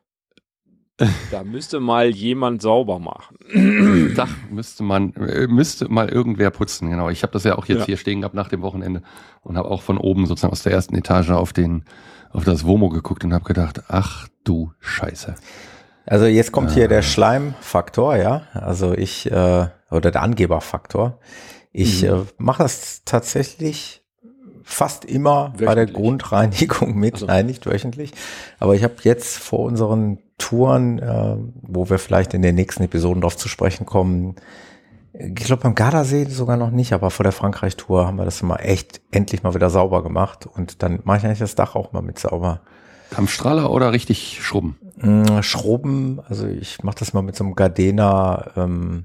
Da müsste mal jemand sauber machen. Dach müsste man, äh, müsste mal irgendwer putzen, genau. Ich habe das ja auch jetzt ja. hier stehen gehabt nach dem Wochenende und habe auch von oben sozusagen aus der ersten Etage auf den, auf das Womo geguckt und habe gedacht, ach du Scheiße. Also jetzt kommt hier der Schleimfaktor, ja. Also ich, äh, oder der Angeberfaktor. Ich mhm. äh, mache das tatsächlich fast immer wöchentlich. bei der Grundreinigung mit, also. nein, nicht wöchentlich. Aber ich habe jetzt vor unseren Touren, äh, wo wir vielleicht in den nächsten Episoden darauf zu sprechen kommen. Ich glaube beim Gardasee sogar noch nicht, aber vor der Frankreich-Tour haben wir das mal echt endlich mal wieder sauber gemacht und dann mache ich eigentlich das Dach auch mal mit sauber. Kampfstrahler oder richtig Schrubben? Mm, Schrubben, also ich mache das mal mit so einem Gardena ähm,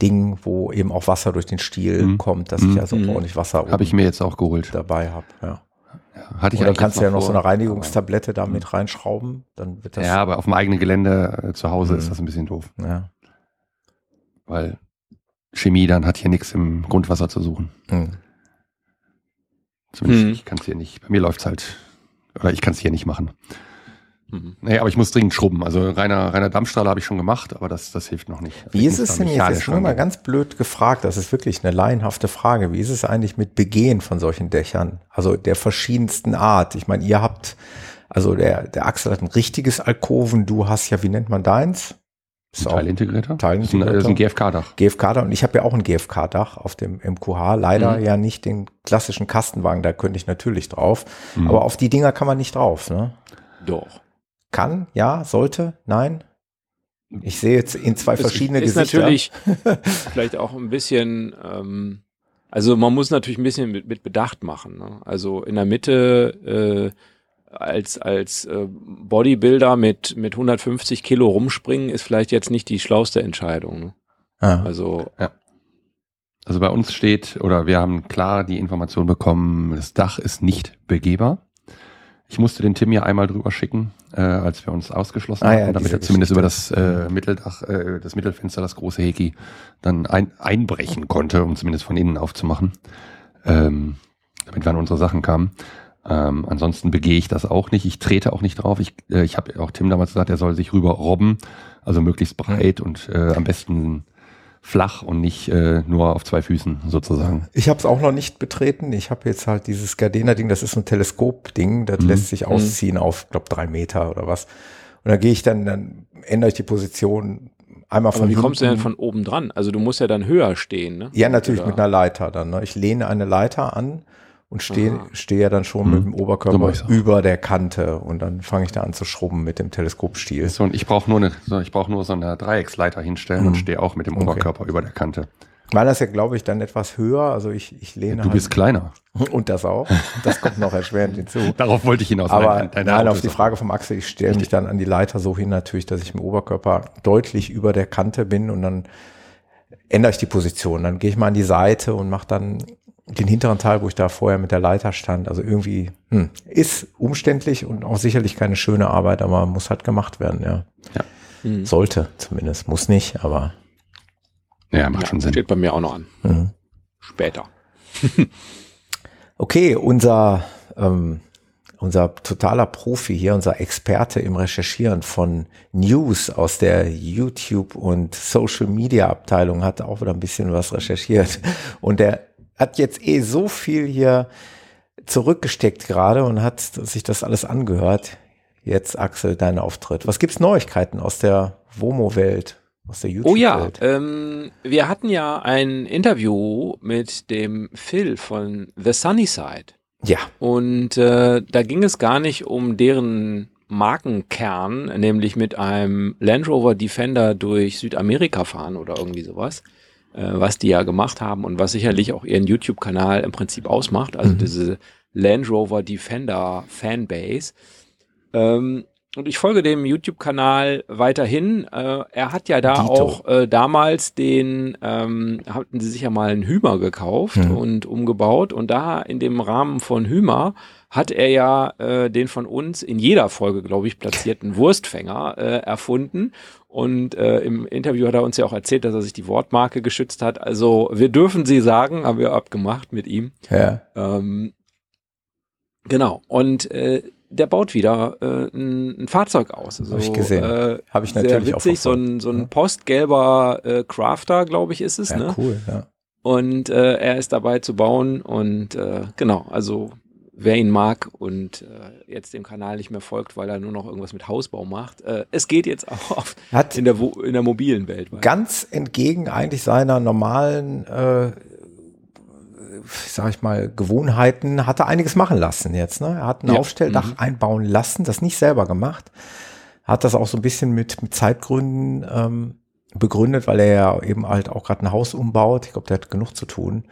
Ding, wo eben auch Wasser durch den Stiel mhm. kommt, dass ich also mhm. ordentlich Wasser habe ich mir jetzt auch geholt dabei habe. Ja. Hatte ich Und dann kannst du ja noch vor, so eine Reinigungstablette da mit reinschrauben. Dann wird das ja, aber auf dem eigenen Gelände äh, zu Hause mhm. ist das ein bisschen doof. Ja. Weil Chemie dann hat hier nichts im Grundwasser zu suchen. Mhm. Zumindest mhm. ich kann es hier nicht. Bei mir läuft es halt, oder ich kann es hier nicht machen. Mhm. Nee, aber ich muss dringend schrubben. Also reiner, reiner Dampfstrahler habe ich schon gemacht, aber das, das hilft noch nicht. Wie ist es denn jetzt? Jetzt nur mal ganz blöd gefragt. Das ist wirklich eine laienhafte Frage. Wie ist es eigentlich mit Begehen von solchen Dächern? Also der verschiedensten Art. Ich meine, ihr habt, also der, der Axel hat ein richtiges Alkoven. Du hast ja, wie nennt man deins? Ist Teilintegrator? Teilintegrator. Das ist ein, ein GFK-Dach. GFK-Dach. Und ich habe ja auch ein GFK-Dach auf dem MQH. Leider mhm. ja nicht den klassischen Kastenwagen. Da könnte ich natürlich drauf. Mhm. Aber auf die Dinger kann man nicht drauf, ne? Doch. Kann, ja, sollte, nein? Ich sehe jetzt in zwei verschiedene ist Gesichter. Ist natürlich [LAUGHS] vielleicht auch ein bisschen ähm, Also man muss natürlich ein bisschen mit, mit Bedacht machen. Ne? Also in der Mitte äh, als als äh, Bodybuilder mit mit 150 Kilo rumspringen ist vielleicht jetzt nicht die schlauste Entscheidung. Ne? Ah. Also ja. Also bei uns steht oder wir haben klar die Information bekommen, das Dach ist nicht begehbar. Ich musste den Tim ja einmal drüber schicken, äh, als wir uns ausgeschlossen ah, haben, damit er zumindest über das äh, Mitteldach, äh, das Mittelfenster, das große Heki, dann ein, einbrechen konnte, um zumindest von innen aufzumachen, ähm, damit wir an unsere Sachen kamen. Ähm, ansonsten begehe ich das auch nicht. Ich trete auch nicht drauf. Ich, äh, ich habe auch Tim damals gesagt, er soll sich rüber robben, also möglichst breit und äh, am besten flach und nicht äh, nur auf zwei Füßen sozusagen. Ich habe es auch noch nicht betreten. Ich habe jetzt halt dieses Gardena-Ding, das ist ein Teleskop-Ding, das mhm. lässt sich mhm. ausziehen auf, glaube drei Meter oder was. Und dann gehe ich dann, dann ändere ich die Position einmal von. Aber wie kommst du denn von oben dran? Also du musst ja dann höher stehen, ne? Ja, natürlich oder? mit einer Leiter dann. Ne? Ich lehne eine Leiter an und stehe steh ja dann schon hm. mit dem Oberkörper so über der Kante und dann fange ich da an zu schrubben mit dem Teleskopstiel. So, und ich brauche nur eine, so, ich brauche nur so eine Dreiecksleiter hinstellen hm. und stehe auch mit dem okay. Oberkörper über der Kante. Meiner ist ja, glaube ich, dann etwas höher. Also ich, ich lehne. Ja, du bist halt kleiner. [LAUGHS] Und das auch. Das kommt noch erschwerend hinzu. [LAUGHS] Darauf wollte ich hinaus. Aber nein, nein auf die Frage vom Axel, ich stelle mich dann an die Leiter so hin natürlich, dass ich im Oberkörper deutlich über der Kante bin und dann ändere ich die Position. Dann gehe ich mal an die Seite und mache dann den hinteren Teil, wo ich da vorher mit der Leiter stand. Also irgendwie hm, ist umständlich und auch sicherlich keine schöne Arbeit, aber muss halt gemacht werden, ja. ja. Mhm. Sollte zumindest, muss nicht, aber. Ja, macht ja, schon Sinn. Steht bei mir auch noch an. Mhm. Später. okay, unser, ähm, unser totaler Profi hier, unser Experte im Recherchieren von News aus der YouTube und Social Media Abteilung hat auch wieder ein bisschen was recherchiert. Und der hat jetzt eh so viel hier zurückgesteckt gerade und hat sich das alles angehört. Jetzt, Axel, dein Auftritt. Was gibt's Neuigkeiten aus der Womo-Welt? Aus der YouTube-Welt? Oh ja, ähm, wir hatten ja ein Interview mit dem Phil von The Sunny Side. Ja. Und äh, da ging es gar nicht um deren Markenkern, nämlich mit einem Land Rover Defender durch Südamerika fahren oder irgendwie sowas, was die ja gemacht haben und was sicherlich auch ihren YouTube-Kanal im Prinzip ausmacht, also mhm. diese Land Rover Defender Fanbase. Ähm, und ich folge dem YouTube-Kanal weiterhin. Äh, er hat ja da Dito. auch äh, damals den, ähm, hatten sie sich ja mal einen Hümer gekauft mhm. und umgebaut. Und da in dem Rahmen von Hümer hat er ja äh, den von uns in jeder Folge, glaube ich, platzierten Wurstfänger äh, erfunden. Und äh, im Interview hat er uns ja auch erzählt, dass er sich die Wortmarke geschützt hat. Also wir dürfen sie sagen, haben wir abgemacht mit ihm. Ja. Ähm, genau. Und äh, der baut wieder äh, ein, ein Fahrzeug aus. Also, Habe ich gesehen. Äh, Habe ich natürlich sehr witzig, auch so ein, so ein postgelber äh, Crafter, glaube ich, ist es. Ja, ne? cool, ja. Und äh, er ist dabei zu bauen und äh, genau, also wer ihn mag und äh, jetzt dem Kanal nicht mehr folgt, weil er nur noch irgendwas mit Hausbau macht. Äh, es geht jetzt auch auf, Hat in, der, in der mobilen Welt. Ganz entgegen eigentlich seiner normalen äh, sag ich mal, Gewohnheiten, hat er einiges machen lassen jetzt. Ne? Er hat ein ja. Aufstelldach mhm. einbauen lassen, das nicht selber gemacht. Hat das auch so ein bisschen mit, mit Zeitgründen ähm, begründet, weil er ja eben halt auch gerade ein Haus umbaut. Ich glaube, der hat genug zu tun.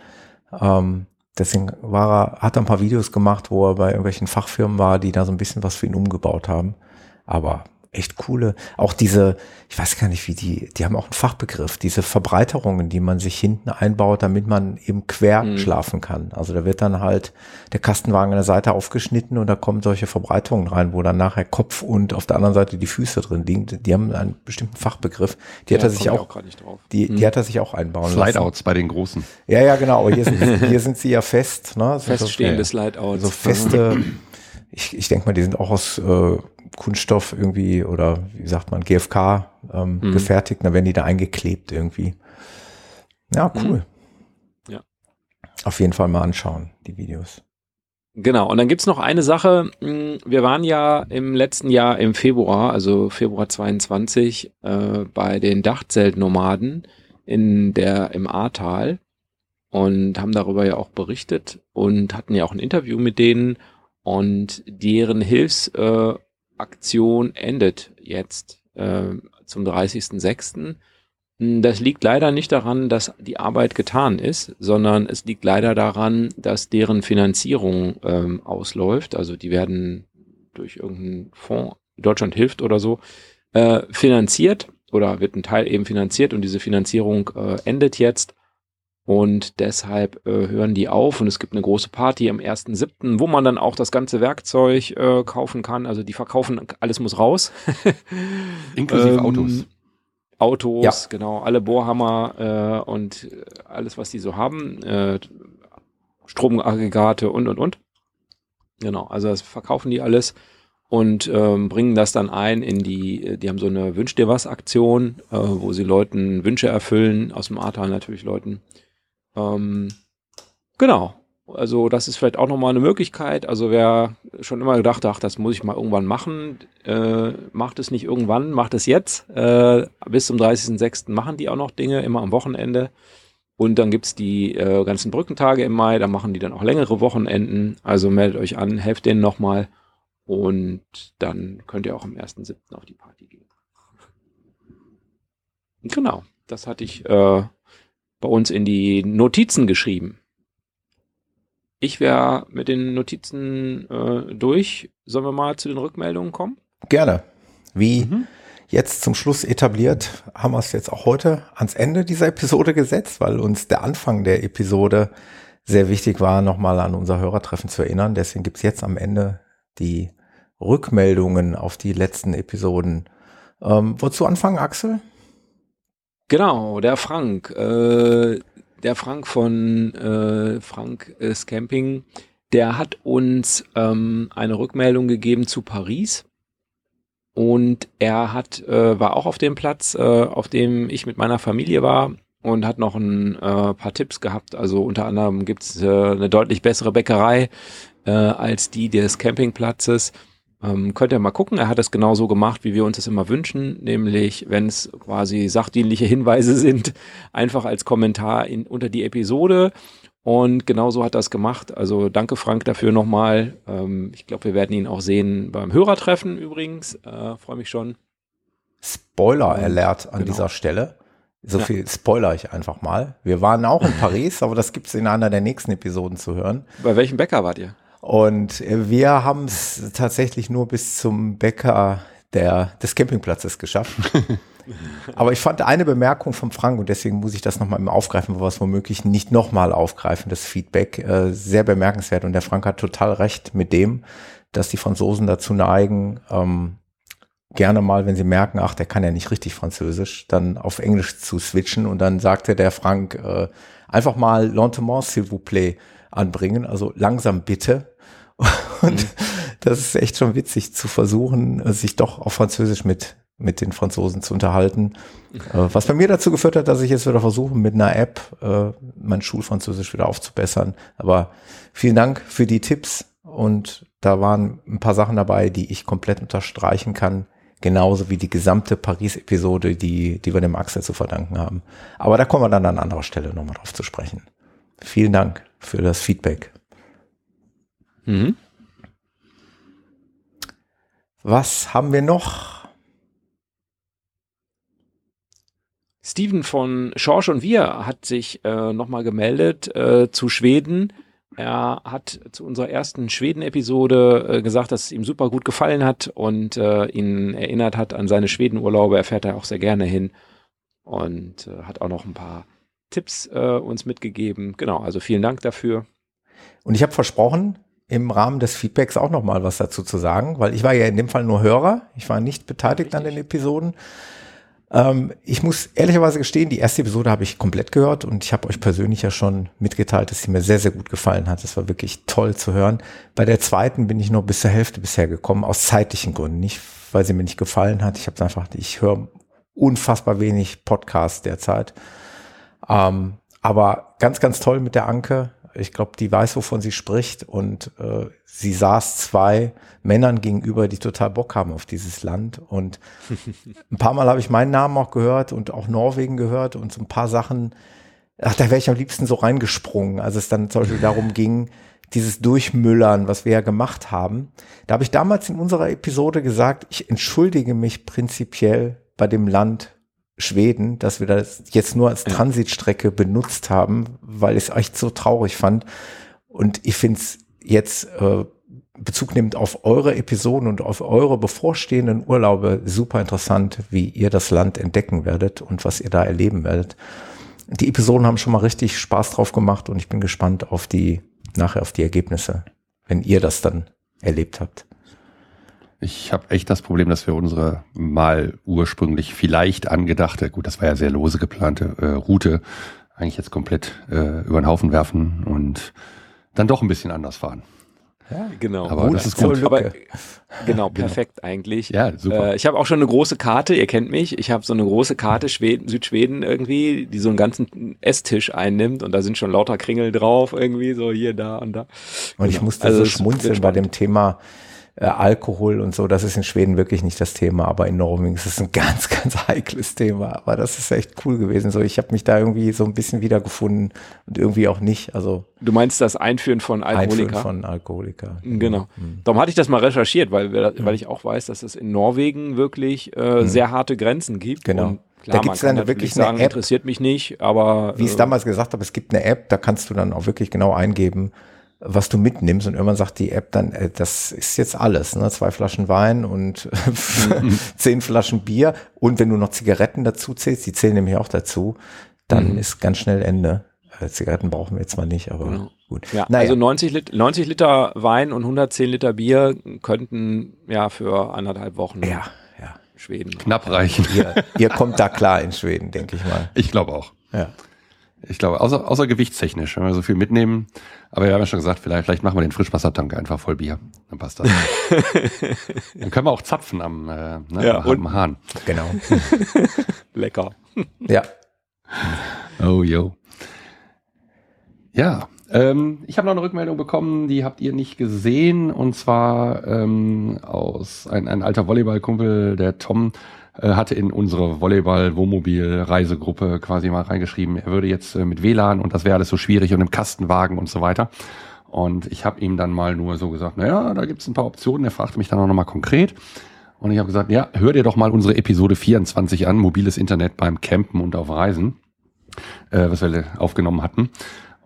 Ähm, deswegen war er, hat er ein paar Videos gemacht, wo er bei irgendwelchen Fachfirmen war, die da so ein bisschen was für ihn umgebaut haben. Aber echt coole, auch diese, ich weiß gar nicht, wie die, die haben auch einen Fachbegriff, diese Verbreiterungen, die man sich hinten einbaut, damit man eben quer mhm. schlafen kann. Also da wird dann halt der Kastenwagen an der Seite aufgeschnitten und da kommen solche Verbreiterungen rein, wo dann nachher Kopf und auf der anderen Seite die Füße drin liegen. Die haben einen bestimmten Fachbegriff. Die ja, hat er sich auch, auch die, die mhm. hat er sich auch einbauen Slideouts lassen. Slideouts bei den großen. Ja, ja, genau. Hier sind, [LAUGHS] hier sind sie ja fest, ne? Feststehende so, Slideouts. So feste, [LAUGHS] ich, ich denke mal, die sind auch aus äh, Kunststoff irgendwie oder wie sagt man, GFK ähm, mhm. gefertigt, dann werden die da eingeklebt irgendwie. Ja, mhm. cool. Mhm. Ja. Auf jeden Fall mal anschauen, die Videos. Genau, und dann gibt's noch eine Sache. Hm, wir waren ja im letzten Jahr im Februar, also Februar 22, äh, bei den Dachzeltnomaden in der, im Ahrtal und haben darüber ja auch berichtet und hatten ja auch ein Interview mit denen und deren Hilfs- äh, Aktion endet jetzt äh, zum 30.06. Hm, das liegt leider nicht daran, dass die Arbeit getan ist, sondern es liegt leider daran, dass deren Finanzierung ähm, ausläuft. Also die werden durch irgendeinen Fonds, Deutschland hilft oder so, äh, finanziert oder wird ein Teil eben finanziert und diese Finanzierung äh, endet jetzt. Und deshalb äh, hören die auf und es gibt eine große Party am 1.7., wo man dann auch das ganze Werkzeug äh, kaufen kann. Also die verkaufen, alles muss raus. [LAUGHS] Inklusive ähm, Autos. Autos, ja. genau, alle Bohrhammer äh, und alles, was die so haben, äh, Stromaggregate und und und. Genau, also das verkaufen die alles und ähm, bringen das dann ein in die, die haben so eine Wünsch dir was Aktion, äh, wo sie Leuten Wünsche erfüllen, aus dem Ahrtal natürlich Leuten. Ähm, genau, also das ist vielleicht auch nochmal eine Möglichkeit. Also wer schon immer gedacht hat, das muss ich mal irgendwann machen, äh, macht es nicht irgendwann, macht es jetzt. Äh, bis zum 30.06. machen die auch noch Dinge, immer am Wochenende. Und dann gibt's die äh, ganzen Brückentage im Mai, da machen die dann auch längere Wochenenden. Also meldet euch an, helft denen nochmal. Und dann könnt ihr auch am 1.07. auf die Party gehen. Genau, das hatte ich äh, bei uns in die Notizen geschrieben. Ich wäre mit den Notizen äh, durch. Sollen wir mal zu den Rückmeldungen kommen? Gerne. Wie mhm. jetzt zum Schluss etabliert, haben wir es jetzt auch heute ans Ende dieser Episode gesetzt, weil uns der Anfang der Episode sehr wichtig war, nochmal an unser Hörertreffen zu erinnern. Deswegen gibt's jetzt am Ende die Rückmeldungen auf die letzten Episoden. Ähm, wozu anfangen, Axel? Genau, der Frank. Äh, der Frank von äh, Frank äh, Camping, der hat uns ähm, eine Rückmeldung gegeben zu Paris. Und er hat, äh, war auch auf dem Platz, äh, auf dem ich mit meiner Familie war und hat noch ein äh, paar Tipps gehabt. Also unter anderem gibt's äh, eine deutlich bessere Bäckerei äh, als die des Campingplatzes. Ähm, könnt ihr mal gucken, er hat es genauso gemacht, wie wir uns das immer wünschen, nämlich wenn es quasi sachdienliche Hinweise [LAUGHS] sind, einfach als Kommentar in, unter die Episode. Und genauso hat er es gemacht. Also danke Frank dafür nochmal. Ähm, ich glaube, wir werden ihn auch sehen beim Hörertreffen übrigens. Äh, Freue mich schon. Spoiler-Alert an genau. dieser Stelle. So ja. viel spoiler ich einfach mal. Wir waren auch in Paris, aber das gibt es in einer der nächsten Episoden zu hören. Bei welchem Bäcker wart ihr? Und wir haben es tatsächlich nur bis zum Bäcker der, des Campingplatzes geschafft. [LAUGHS] Aber ich fand eine Bemerkung vom Frank und deswegen muss ich das nochmal aufgreifen, wo wir es womöglich nicht nochmal aufgreifen, das Feedback, äh, sehr bemerkenswert. Und der Frank hat total recht mit dem, dass die Franzosen dazu neigen, ähm, gerne mal, wenn sie merken, ach, der kann ja nicht richtig Französisch, dann auf Englisch zu switchen. Und dann sagte der Frank äh, einfach mal Lentement, s'il vous plaît anbringen, also langsam bitte. Und mhm. das ist echt schon witzig zu versuchen, sich doch auf Französisch mit, mit den Franzosen zu unterhalten. Äh, was bei mir dazu geführt hat, dass ich jetzt wieder versuche, mit einer App äh, mein Schulfranzösisch wieder aufzubessern. Aber vielen Dank für die Tipps und da waren ein paar Sachen dabei, die ich komplett unterstreichen kann. Genauso wie die gesamte Paris-Episode, die, die wir dem Axel zu verdanken haben. Aber da kommen wir dann an anderer Stelle nochmal drauf zu sprechen. Vielen Dank für das Feedback. Mhm. Was haben wir noch? Steven von Schorsch und wir hat sich äh, nochmal gemeldet äh, zu Schweden. Er hat zu unserer ersten Schweden-Episode äh, gesagt, dass es ihm super gut gefallen hat und äh, ihn erinnert hat an seine Schwedenurlaube. Er fährt da auch sehr gerne hin und äh, hat auch noch ein paar Tipps äh, uns mitgegeben. Genau, also vielen Dank dafür. Und ich habe versprochen, im Rahmen des Feedbacks auch noch mal was dazu zu sagen, weil ich war ja in dem Fall nur Hörer, ich war nicht beteiligt Richtig. an den Episoden. Ähm, ich muss ehrlicherweise gestehen, die erste Episode habe ich komplett gehört und ich habe euch persönlich ja schon mitgeteilt, dass sie mir sehr, sehr gut gefallen hat. Es war wirklich toll zu hören. Bei der zweiten bin ich nur bis zur Hälfte bisher gekommen, aus zeitlichen Gründen, nicht weil sie mir nicht gefallen hat. Ich habe einfach, ich höre unfassbar wenig Podcasts derzeit. Ähm, aber ganz, ganz toll mit der Anke. Ich glaube, die weiß, wovon sie spricht. Und äh, sie saß zwei Männern gegenüber, die total Bock haben auf dieses Land. Und ein paar Mal habe ich meinen Namen auch gehört und auch Norwegen gehört und so ein paar Sachen, ach, da wäre ich am liebsten so reingesprungen, als es dann zum Beispiel darum ging, dieses Durchmüllern, was wir ja gemacht haben. Da habe ich damals in unserer Episode gesagt, ich entschuldige mich prinzipiell bei dem Land Schweden, dass wir das jetzt nur als Transitstrecke benutzt haben, weil ich es echt so traurig fand. Und ich finde es jetzt äh, Bezug nehmend auf eure Episoden und auf eure bevorstehenden Urlaube super interessant, wie ihr das Land entdecken werdet und was ihr da erleben werdet. Die Episoden haben schon mal richtig Spaß drauf gemacht und ich bin gespannt auf die, nachher auf die Ergebnisse, wenn ihr das dann erlebt habt. Ich habe echt das Problem, dass wir unsere mal ursprünglich vielleicht angedachte, gut, das war ja sehr lose geplante äh, Route, eigentlich jetzt komplett äh, über den Haufen werfen und dann doch ein bisschen anders fahren. Ja, genau. Aber gut, das ist gut. Aber, genau, perfekt genau. eigentlich. Ja, super. Äh, ich habe auch schon eine große Karte, ihr kennt mich, ich habe so eine große Karte Schweden, Südschweden irgendwie, die so einen ganzen Esstisch einnimmt und da sind schon lauter Kringel drauf irgendwie, so hier, da und da. Und genau. ich musste also so schmunzeln bei dem Thema äh, Alkohol und so, das ist in Schweden wirklich nicht das Thema, aber in Norwegen ist es ein [LAUGHS] ganz, ganz heikles Thema. Aber das ist echt cool gewesen. So, ich habe mich da irgendwie so ein bisschen wiedergefunden und irgendwie auch nicht. Also du meinst das Einführen von Alkoholika? Einführen von Alkoholika. Genau. Mhm. Darum hatte ich das mal recherchiert, weil, weil ich auch weiß, dass es in Norwegen wirklich äh, mhm. sehr harte Grenzen gibt. Genau. Klar, da gibt es dann wirklich sagen, eine App, interessiert mich nicht, aber wie ich es äh, damals gesagt habe, es gibt eine App, da kannst du dann auch wirklich genau eingeben, was du mitnimmst und irgendwann sagt die App dann, äh, das ist jetzt alles, ne? zwei Flaschen Wein und [LAUGHS] zehn Flaschen Bier und wenn du noch Zigaretten dazu zählst, die zählen nämlich auch dazu, dann mhm. ist ganz schnell Ende. Äh, Zigaretten brauchen wir jetzt mal nicht, aber genau. gut. Ja, naja. Also 90, Lit 90 Liter Wein und 110 Liter Bier könnten ja für anderthalb Wochen ja, ja. Schweden knapp reichen. Ihr, ihr [LAUGHS] kommt da klar in Schweden, denke ich mal. Ich glaube auch. Ja. Ich glaube, außer, außer gewichtstechnisch, wenn wir so viel mitnehmen. Aber wir haben ja schon gesagt, vielleicht, vielleicht machen wir den Frischwassertank einfach voll Bier. Dann passt das. [LAUGHS] Dann können wir auch zapfen am, äh, ne, ja, am und, Hahn. Genau. [LAUGHS] Lecker. Ja. Oh, yo. Ja, ähm, ich habe noch eine Rückmeldung bekommen, die habt ihr nicht gesehen. Und zwar ähm, aus ein, ein alter Volleyballkumpel, der Tom, hatte in unsere Volleyball-Wohnmobil-Reisegruppe quasi mal reingeschrieben, er würde jetzt äh, mit WLAN und das wäre alles so schwierig und im Kastenwagen und so weiter. Und ich habe ihm dann mal nur so gesagt, naja, da gibt's ein paar Optionen. Er fragte mich dann auch nochmal konkret. Und ich habe gesagt, ja, hör dir doch mal unsere Episode 24 an, mobiles Internet beim Campen und auf Reisen, äh, was wir aufgenommen hatten.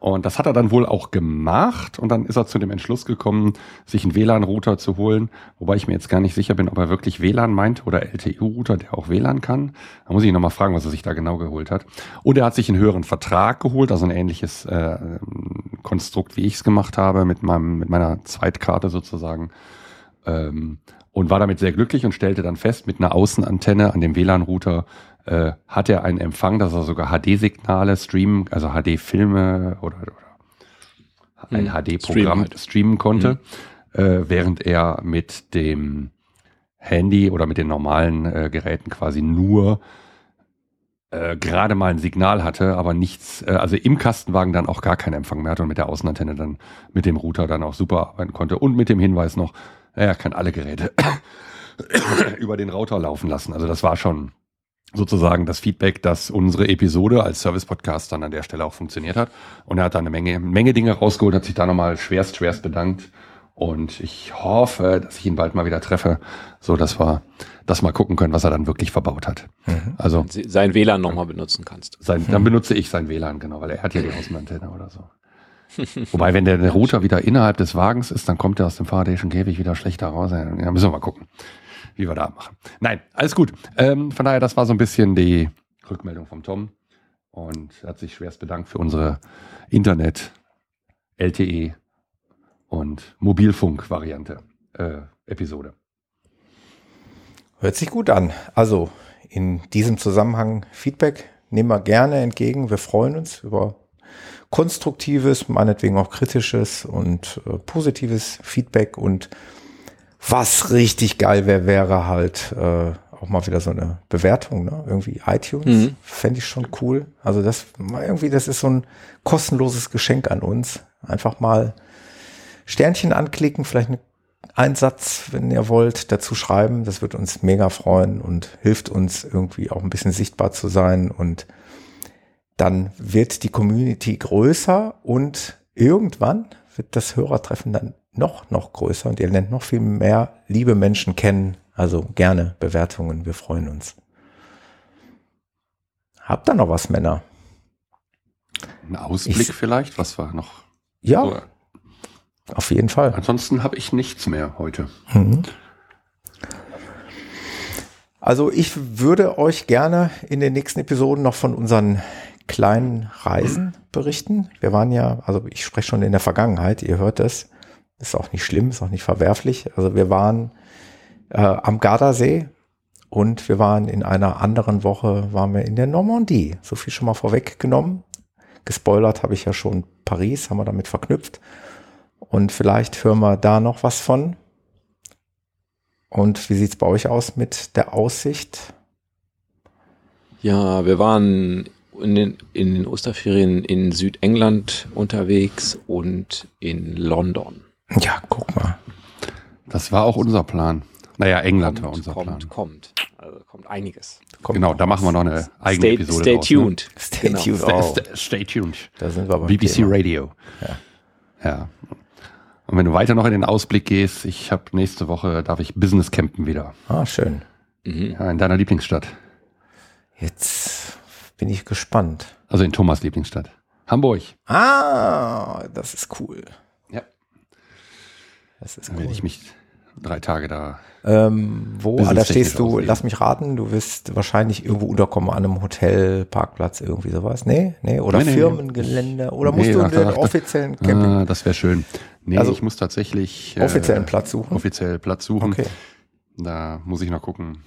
Und das hat er dann wohl auch gemacht und dann ist er zu dem Entschluss gekommen, sich einen WLAN-Router zu holen, wobei ich mir jetzt gar nicht sicher bin, ob er wirklich WLAN meint oder LTE-Router, der auch WLAN kann. Da muss ich nochmal fragen, was er sich da genau geholt hat. Und er hat sich einen höheren Vertrag geholt, also ein ähnliches äh, Konstrukt, wie ich es gemacht habe, mit, meinem, mit meiner Zweitkarte sozusagen. Ähm, und war damit sehr glücklich und stellte dann fest, mit einer Außenantenne an dem WLAN-Router äh, hat er einen Empfang, dass er sogar HD-Signale streamen, also HD-Filme oder, oder ein HD-Programm hm. halt. streamen konnte, mhm. äh, während er mit dem Handy oder mit den normalen äh, Geräten quasi nur äh, gerade mal ein Signal hatte, aber nichts, äh, also im Kastenwagen dann auch gar keinen Empfang mehr hatte und mit der Außenantenne dann mit dem Router dann auch super arbeiten konnte und mit dem Hinweis noch, er kann alle Geräte [COUGHS] über den Router laufen lassen. Also das war schon sozusagen das Feedback, dass unsere Episode als Service-Podcast dann an der Stelle auch funktioniert hat. Und er hat da eine Menge, Menge Dinge rausgeholt, hat sich da nochmal schwerst, schwerst bedankt. Und ich hoffe, dass ich ihn bald mal wieder treffe, so dass wir das mal gucken können, was er dann wirklich verbaut hat. Mhm. Also sein WLAN nochmal benutzen kannst. Sein, dann benutze ich sein WLAN, genau, weil er hat ja die Außenantenne oder so. [LAUGHS] Wobei, wenn der, Router wieder innerhalb des Wagens ist, dann kommt er aus dem faradayschen Käfig wieder schlechter raus. Ja, müssen wir mal gucken wie wir da machen. Nein, alles gut. Ähm, von daher, das war so ein bisschen die Rückmeldung vom Tom. Und er hat sich schwerst bedankt für unsere Internet, LTE und Mobilfunk-Variante, äh, Episode. Hört sich gut an. Also in diesem Zusammenhang Feedback nehmen wir gerne entgegen. Wir freuen uns über konstruktives, meinetwegen auch kritisches und äh, positives Feedback und was richtig geil wäre, wäre halt äh, auch mal wieder so eine Bewertung, ne? Irgendwie iTunes. Mhm. Fände ich schon cool. Also das irgendwie, das ist so ein kostenloses Geschenk an uns. Einfach mal Sternchen anklicken, vielleicht einen Satz, wenn ihr wollt, dazu schreiben. Das wird uns mega freuen und hilft uns irgendwie auch ein bisschen sichtbar zu sein. Und dann wird die Community größer und irgendwann wird das Hörertreffen dann noch, noch größer und ihr lernt noch viel mehr liebe Menschen kennen. Also gerne Bewertungen, wir freuen uns. Habt ihr noch was, Männer? Ein Ausblick ich, vielleicht, was war noch? Ja, so. auf jeden Fall. Ansonsten habe ich nichts mehr heute. Mhm. Also ich würde euch gerne in den nächsten Episoden noch von unseren kleinen Reisen berichten. Wir waren ja, also ich spreche schon in der Vergangenheit, ihr hört es, ist auch nicht schlimm, ist auch nicht verwerflich. Also wir waren äh, am Gardasee und wir waren in einer anderen Woche, waren wir in der Normandie. So viel schon mal vorweggenommen. Gespoilert habe ich ja schon Paris, haben wir damit verknüpft. Und vielleicht hören wir da noch was von. Und wie sieht's bei euch aus mit der Aussicht? Ja, wir waren in den, in den Osterferien in Südengland unterwegs und in London. Ja, guck mal. Das war auch unser Plan. Naja, England kommt, war unser kommt, Plan. Kommt, also kommt einiges. Kommt genau, da machen wir noch eine eigene stay, Episode Stay draus, tuned. Ne? Stay genau. tuned. Oh. Stay, stay, tuned. Da sind wir beim BBC Thema. Radio. Ja. ja. Und wenn du weiter noch in den Ausblick gehst, ich habe nächste Woche, darf ich Business campen wieder. Ah, schön. Mhm. Ja, in deiner Lieblingsstadt. Jetzt bin ich gespannt. Also in Thomas Lieblingsstadt. Hamburg. Ah, das ist cool. Das ist Dann cool. werde ich mich drei Tage da. Ähm, wo? Ah, da stehst du, ausleben. lass mich raten, du wirst wahrscheinlich irgendwo unterkommen an einem Hotel, Parkplatz, irgendwie sowas. Nee, nee, oder Nee, nee, Firmengelände. Oder musst Nee, du ach, den ach, offiziellen Camping, Ah, das wäre schön. Nee, Also, ich muss tatsächlich offiziellen Platz suchen? offiziell Platz suchen. Okay. Da muss ich noch gucken.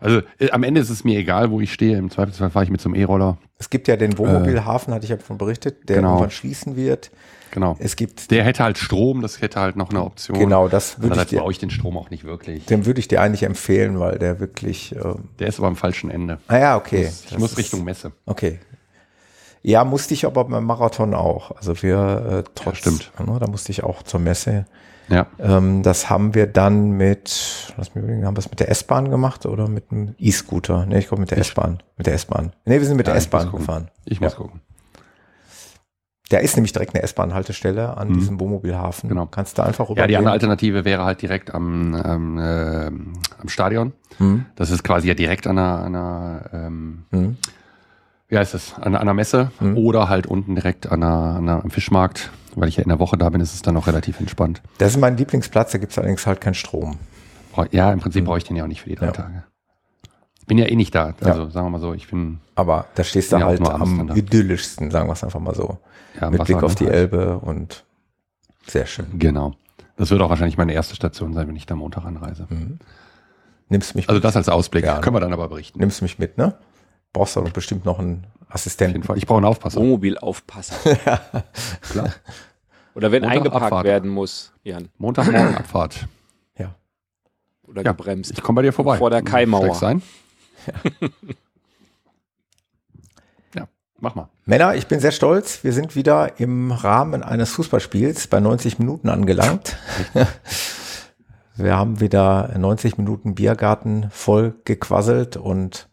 Also äh, am Ende ist es mir egal, wo ich stehe. Im Zweifelsfall fahre ich mit zum E-Roller. Es gibt ja den Wohnmobilhafen, hatte ich ja davon berichtet, der Genau. irgendwann schließen wird. Genau. Es gibt, Der hätte halt Strom, das hätte halt noch eine Option. genau, das würde ich dir, brauche ich den Strom auch nicht wirklich. den würde ich dir eigentlich empfehlen, weil der wirklich, ähm, Der ist aber am falschen Ende. ah ja, okay. Ich Das muss ist- Richtung Messe. Okay. Ja, musste ich aber beim Marathon auch. Also wir äh, trotz, stimmt. Ne, da musste ich auch zur Messe. Ja. Ähm, das haben wir dann mit, lass mich überlegen, haben wir es mit der S-Bahn gemacht oder mit dem E-Scooter? Ne, ich glaube mit der S-Bahn. Mit der S-Bahn. Ne, wir sind mit Ja, der ich muss S-Bahn gefahren. Ich muss gucken. Da ist nämlich direkt eine S-Bahn-Haltestelle an diesem Wohnmobilhafen. Genau. Kannst du einfach Ja, die andere Alternative wäre halt direkt am, ähm, ähm, am Stadion. Hm, Das ist quasi ja direkt an einer, an einer ähm, hm. wie heißt das, an, an einer Messe Mhm. oder halt unten direkt an einer, an einer, am Fischmarkt. Weil ich ja in der Woche da bin, ist es dann auch relativ entspannt. Das ist mein Lieblingsplatz, da gibt es allerdings halt keinen Strom. Ja, im Prinzip brauche ich den ja auch nicht für die drei Ja. Tage. Bin ja eh nicht da. Also sagen wir mal so, ich bin Aber da stehst du Ja, halt am idyllischsten, sagen wir es einfach mal so. Ja, Mit Wasser Blick auf ne? die Halt. Elbe und sehr schön. Genau. Das wird auch wahrscheinlich meine erste Station sein, wenn ich da Montag anreise. Nimmst mich Also mit? das als Ausblick. Ja, Können wir dann aber berichten. Nimmst mich mit, ne? Brauchst du bestimmt noch einen Assistenten. Ich brauche einen Aufpasser. Wohnmobilaufpasser. [LAUGHS] Klar. Oder wenn Montag eingepackt Abfahrt. werden muss, Jan. Montagmorgen Abfahrt. Ja. Oder Ja, gebremst. Ich komme bei dir vorbei. Vor der Kaimauer. Steigst ein? ja, mach mal. Männer, ich bin sehr stolz. Wir sind wieder im Rahmen eines Fußballspiels bei 90 Minuten angelangt. [LAUGHS] Wir haben wieder 90 Minuten Biergarten voll gequasselt und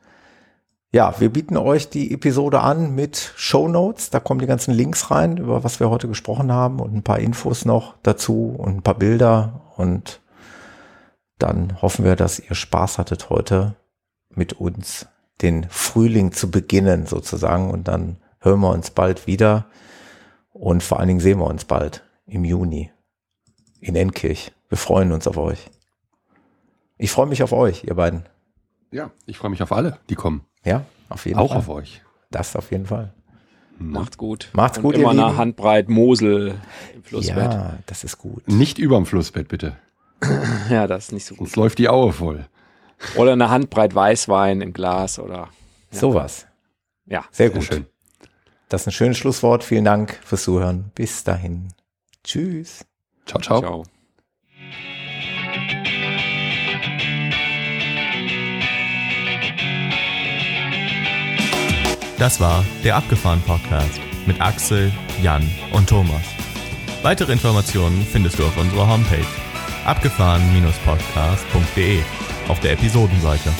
ja, wir bieten euch die Episode an mit Show Notes. Da kommen die ganzen Links rein, über was wir heute gesprochen haben und ein paar Infos noch dazu und ein paar Bilder und dann hoffen wir, dass ihr Spaß hattet heute mit uns den Frühling zu beginnen sozusagen und dann hören wir uns bald wieder und vor allen Dingen sehen wir uns bald im Juni in Enkirch. Wir freuen uns auf euch. Ich freue mich auf euch, ihr beiden. Ja, ich freue mich auf alle, die kommen. Ja, auf jeden Auch Fall. auf euch. Das auf jeden Fall. Macht's gut. Macht's Und gut, immer eine. Handbreit Mosel im Flussbett. Ja. Ja, das ist gut. Nicht überm Flussbett, bitte. das ist nicht so gut. Sonst läuft die Aue voll. Oder eine Handbreit Weißwein im Glas oder Sowas. ja. Sehr Sehr gut. schön. Das ist ein schönes Schlusswort. Vielen Dank fürs Zuhören. Bis dahin. Tschüss. Ciao, ciao. Ciao. Das war der Abgefahren Podcast mit Axel, Jan und Thomas. Weitere Informationen findest du auf unserer Homepage abgefahren-podcast.de auf der Episodenseite.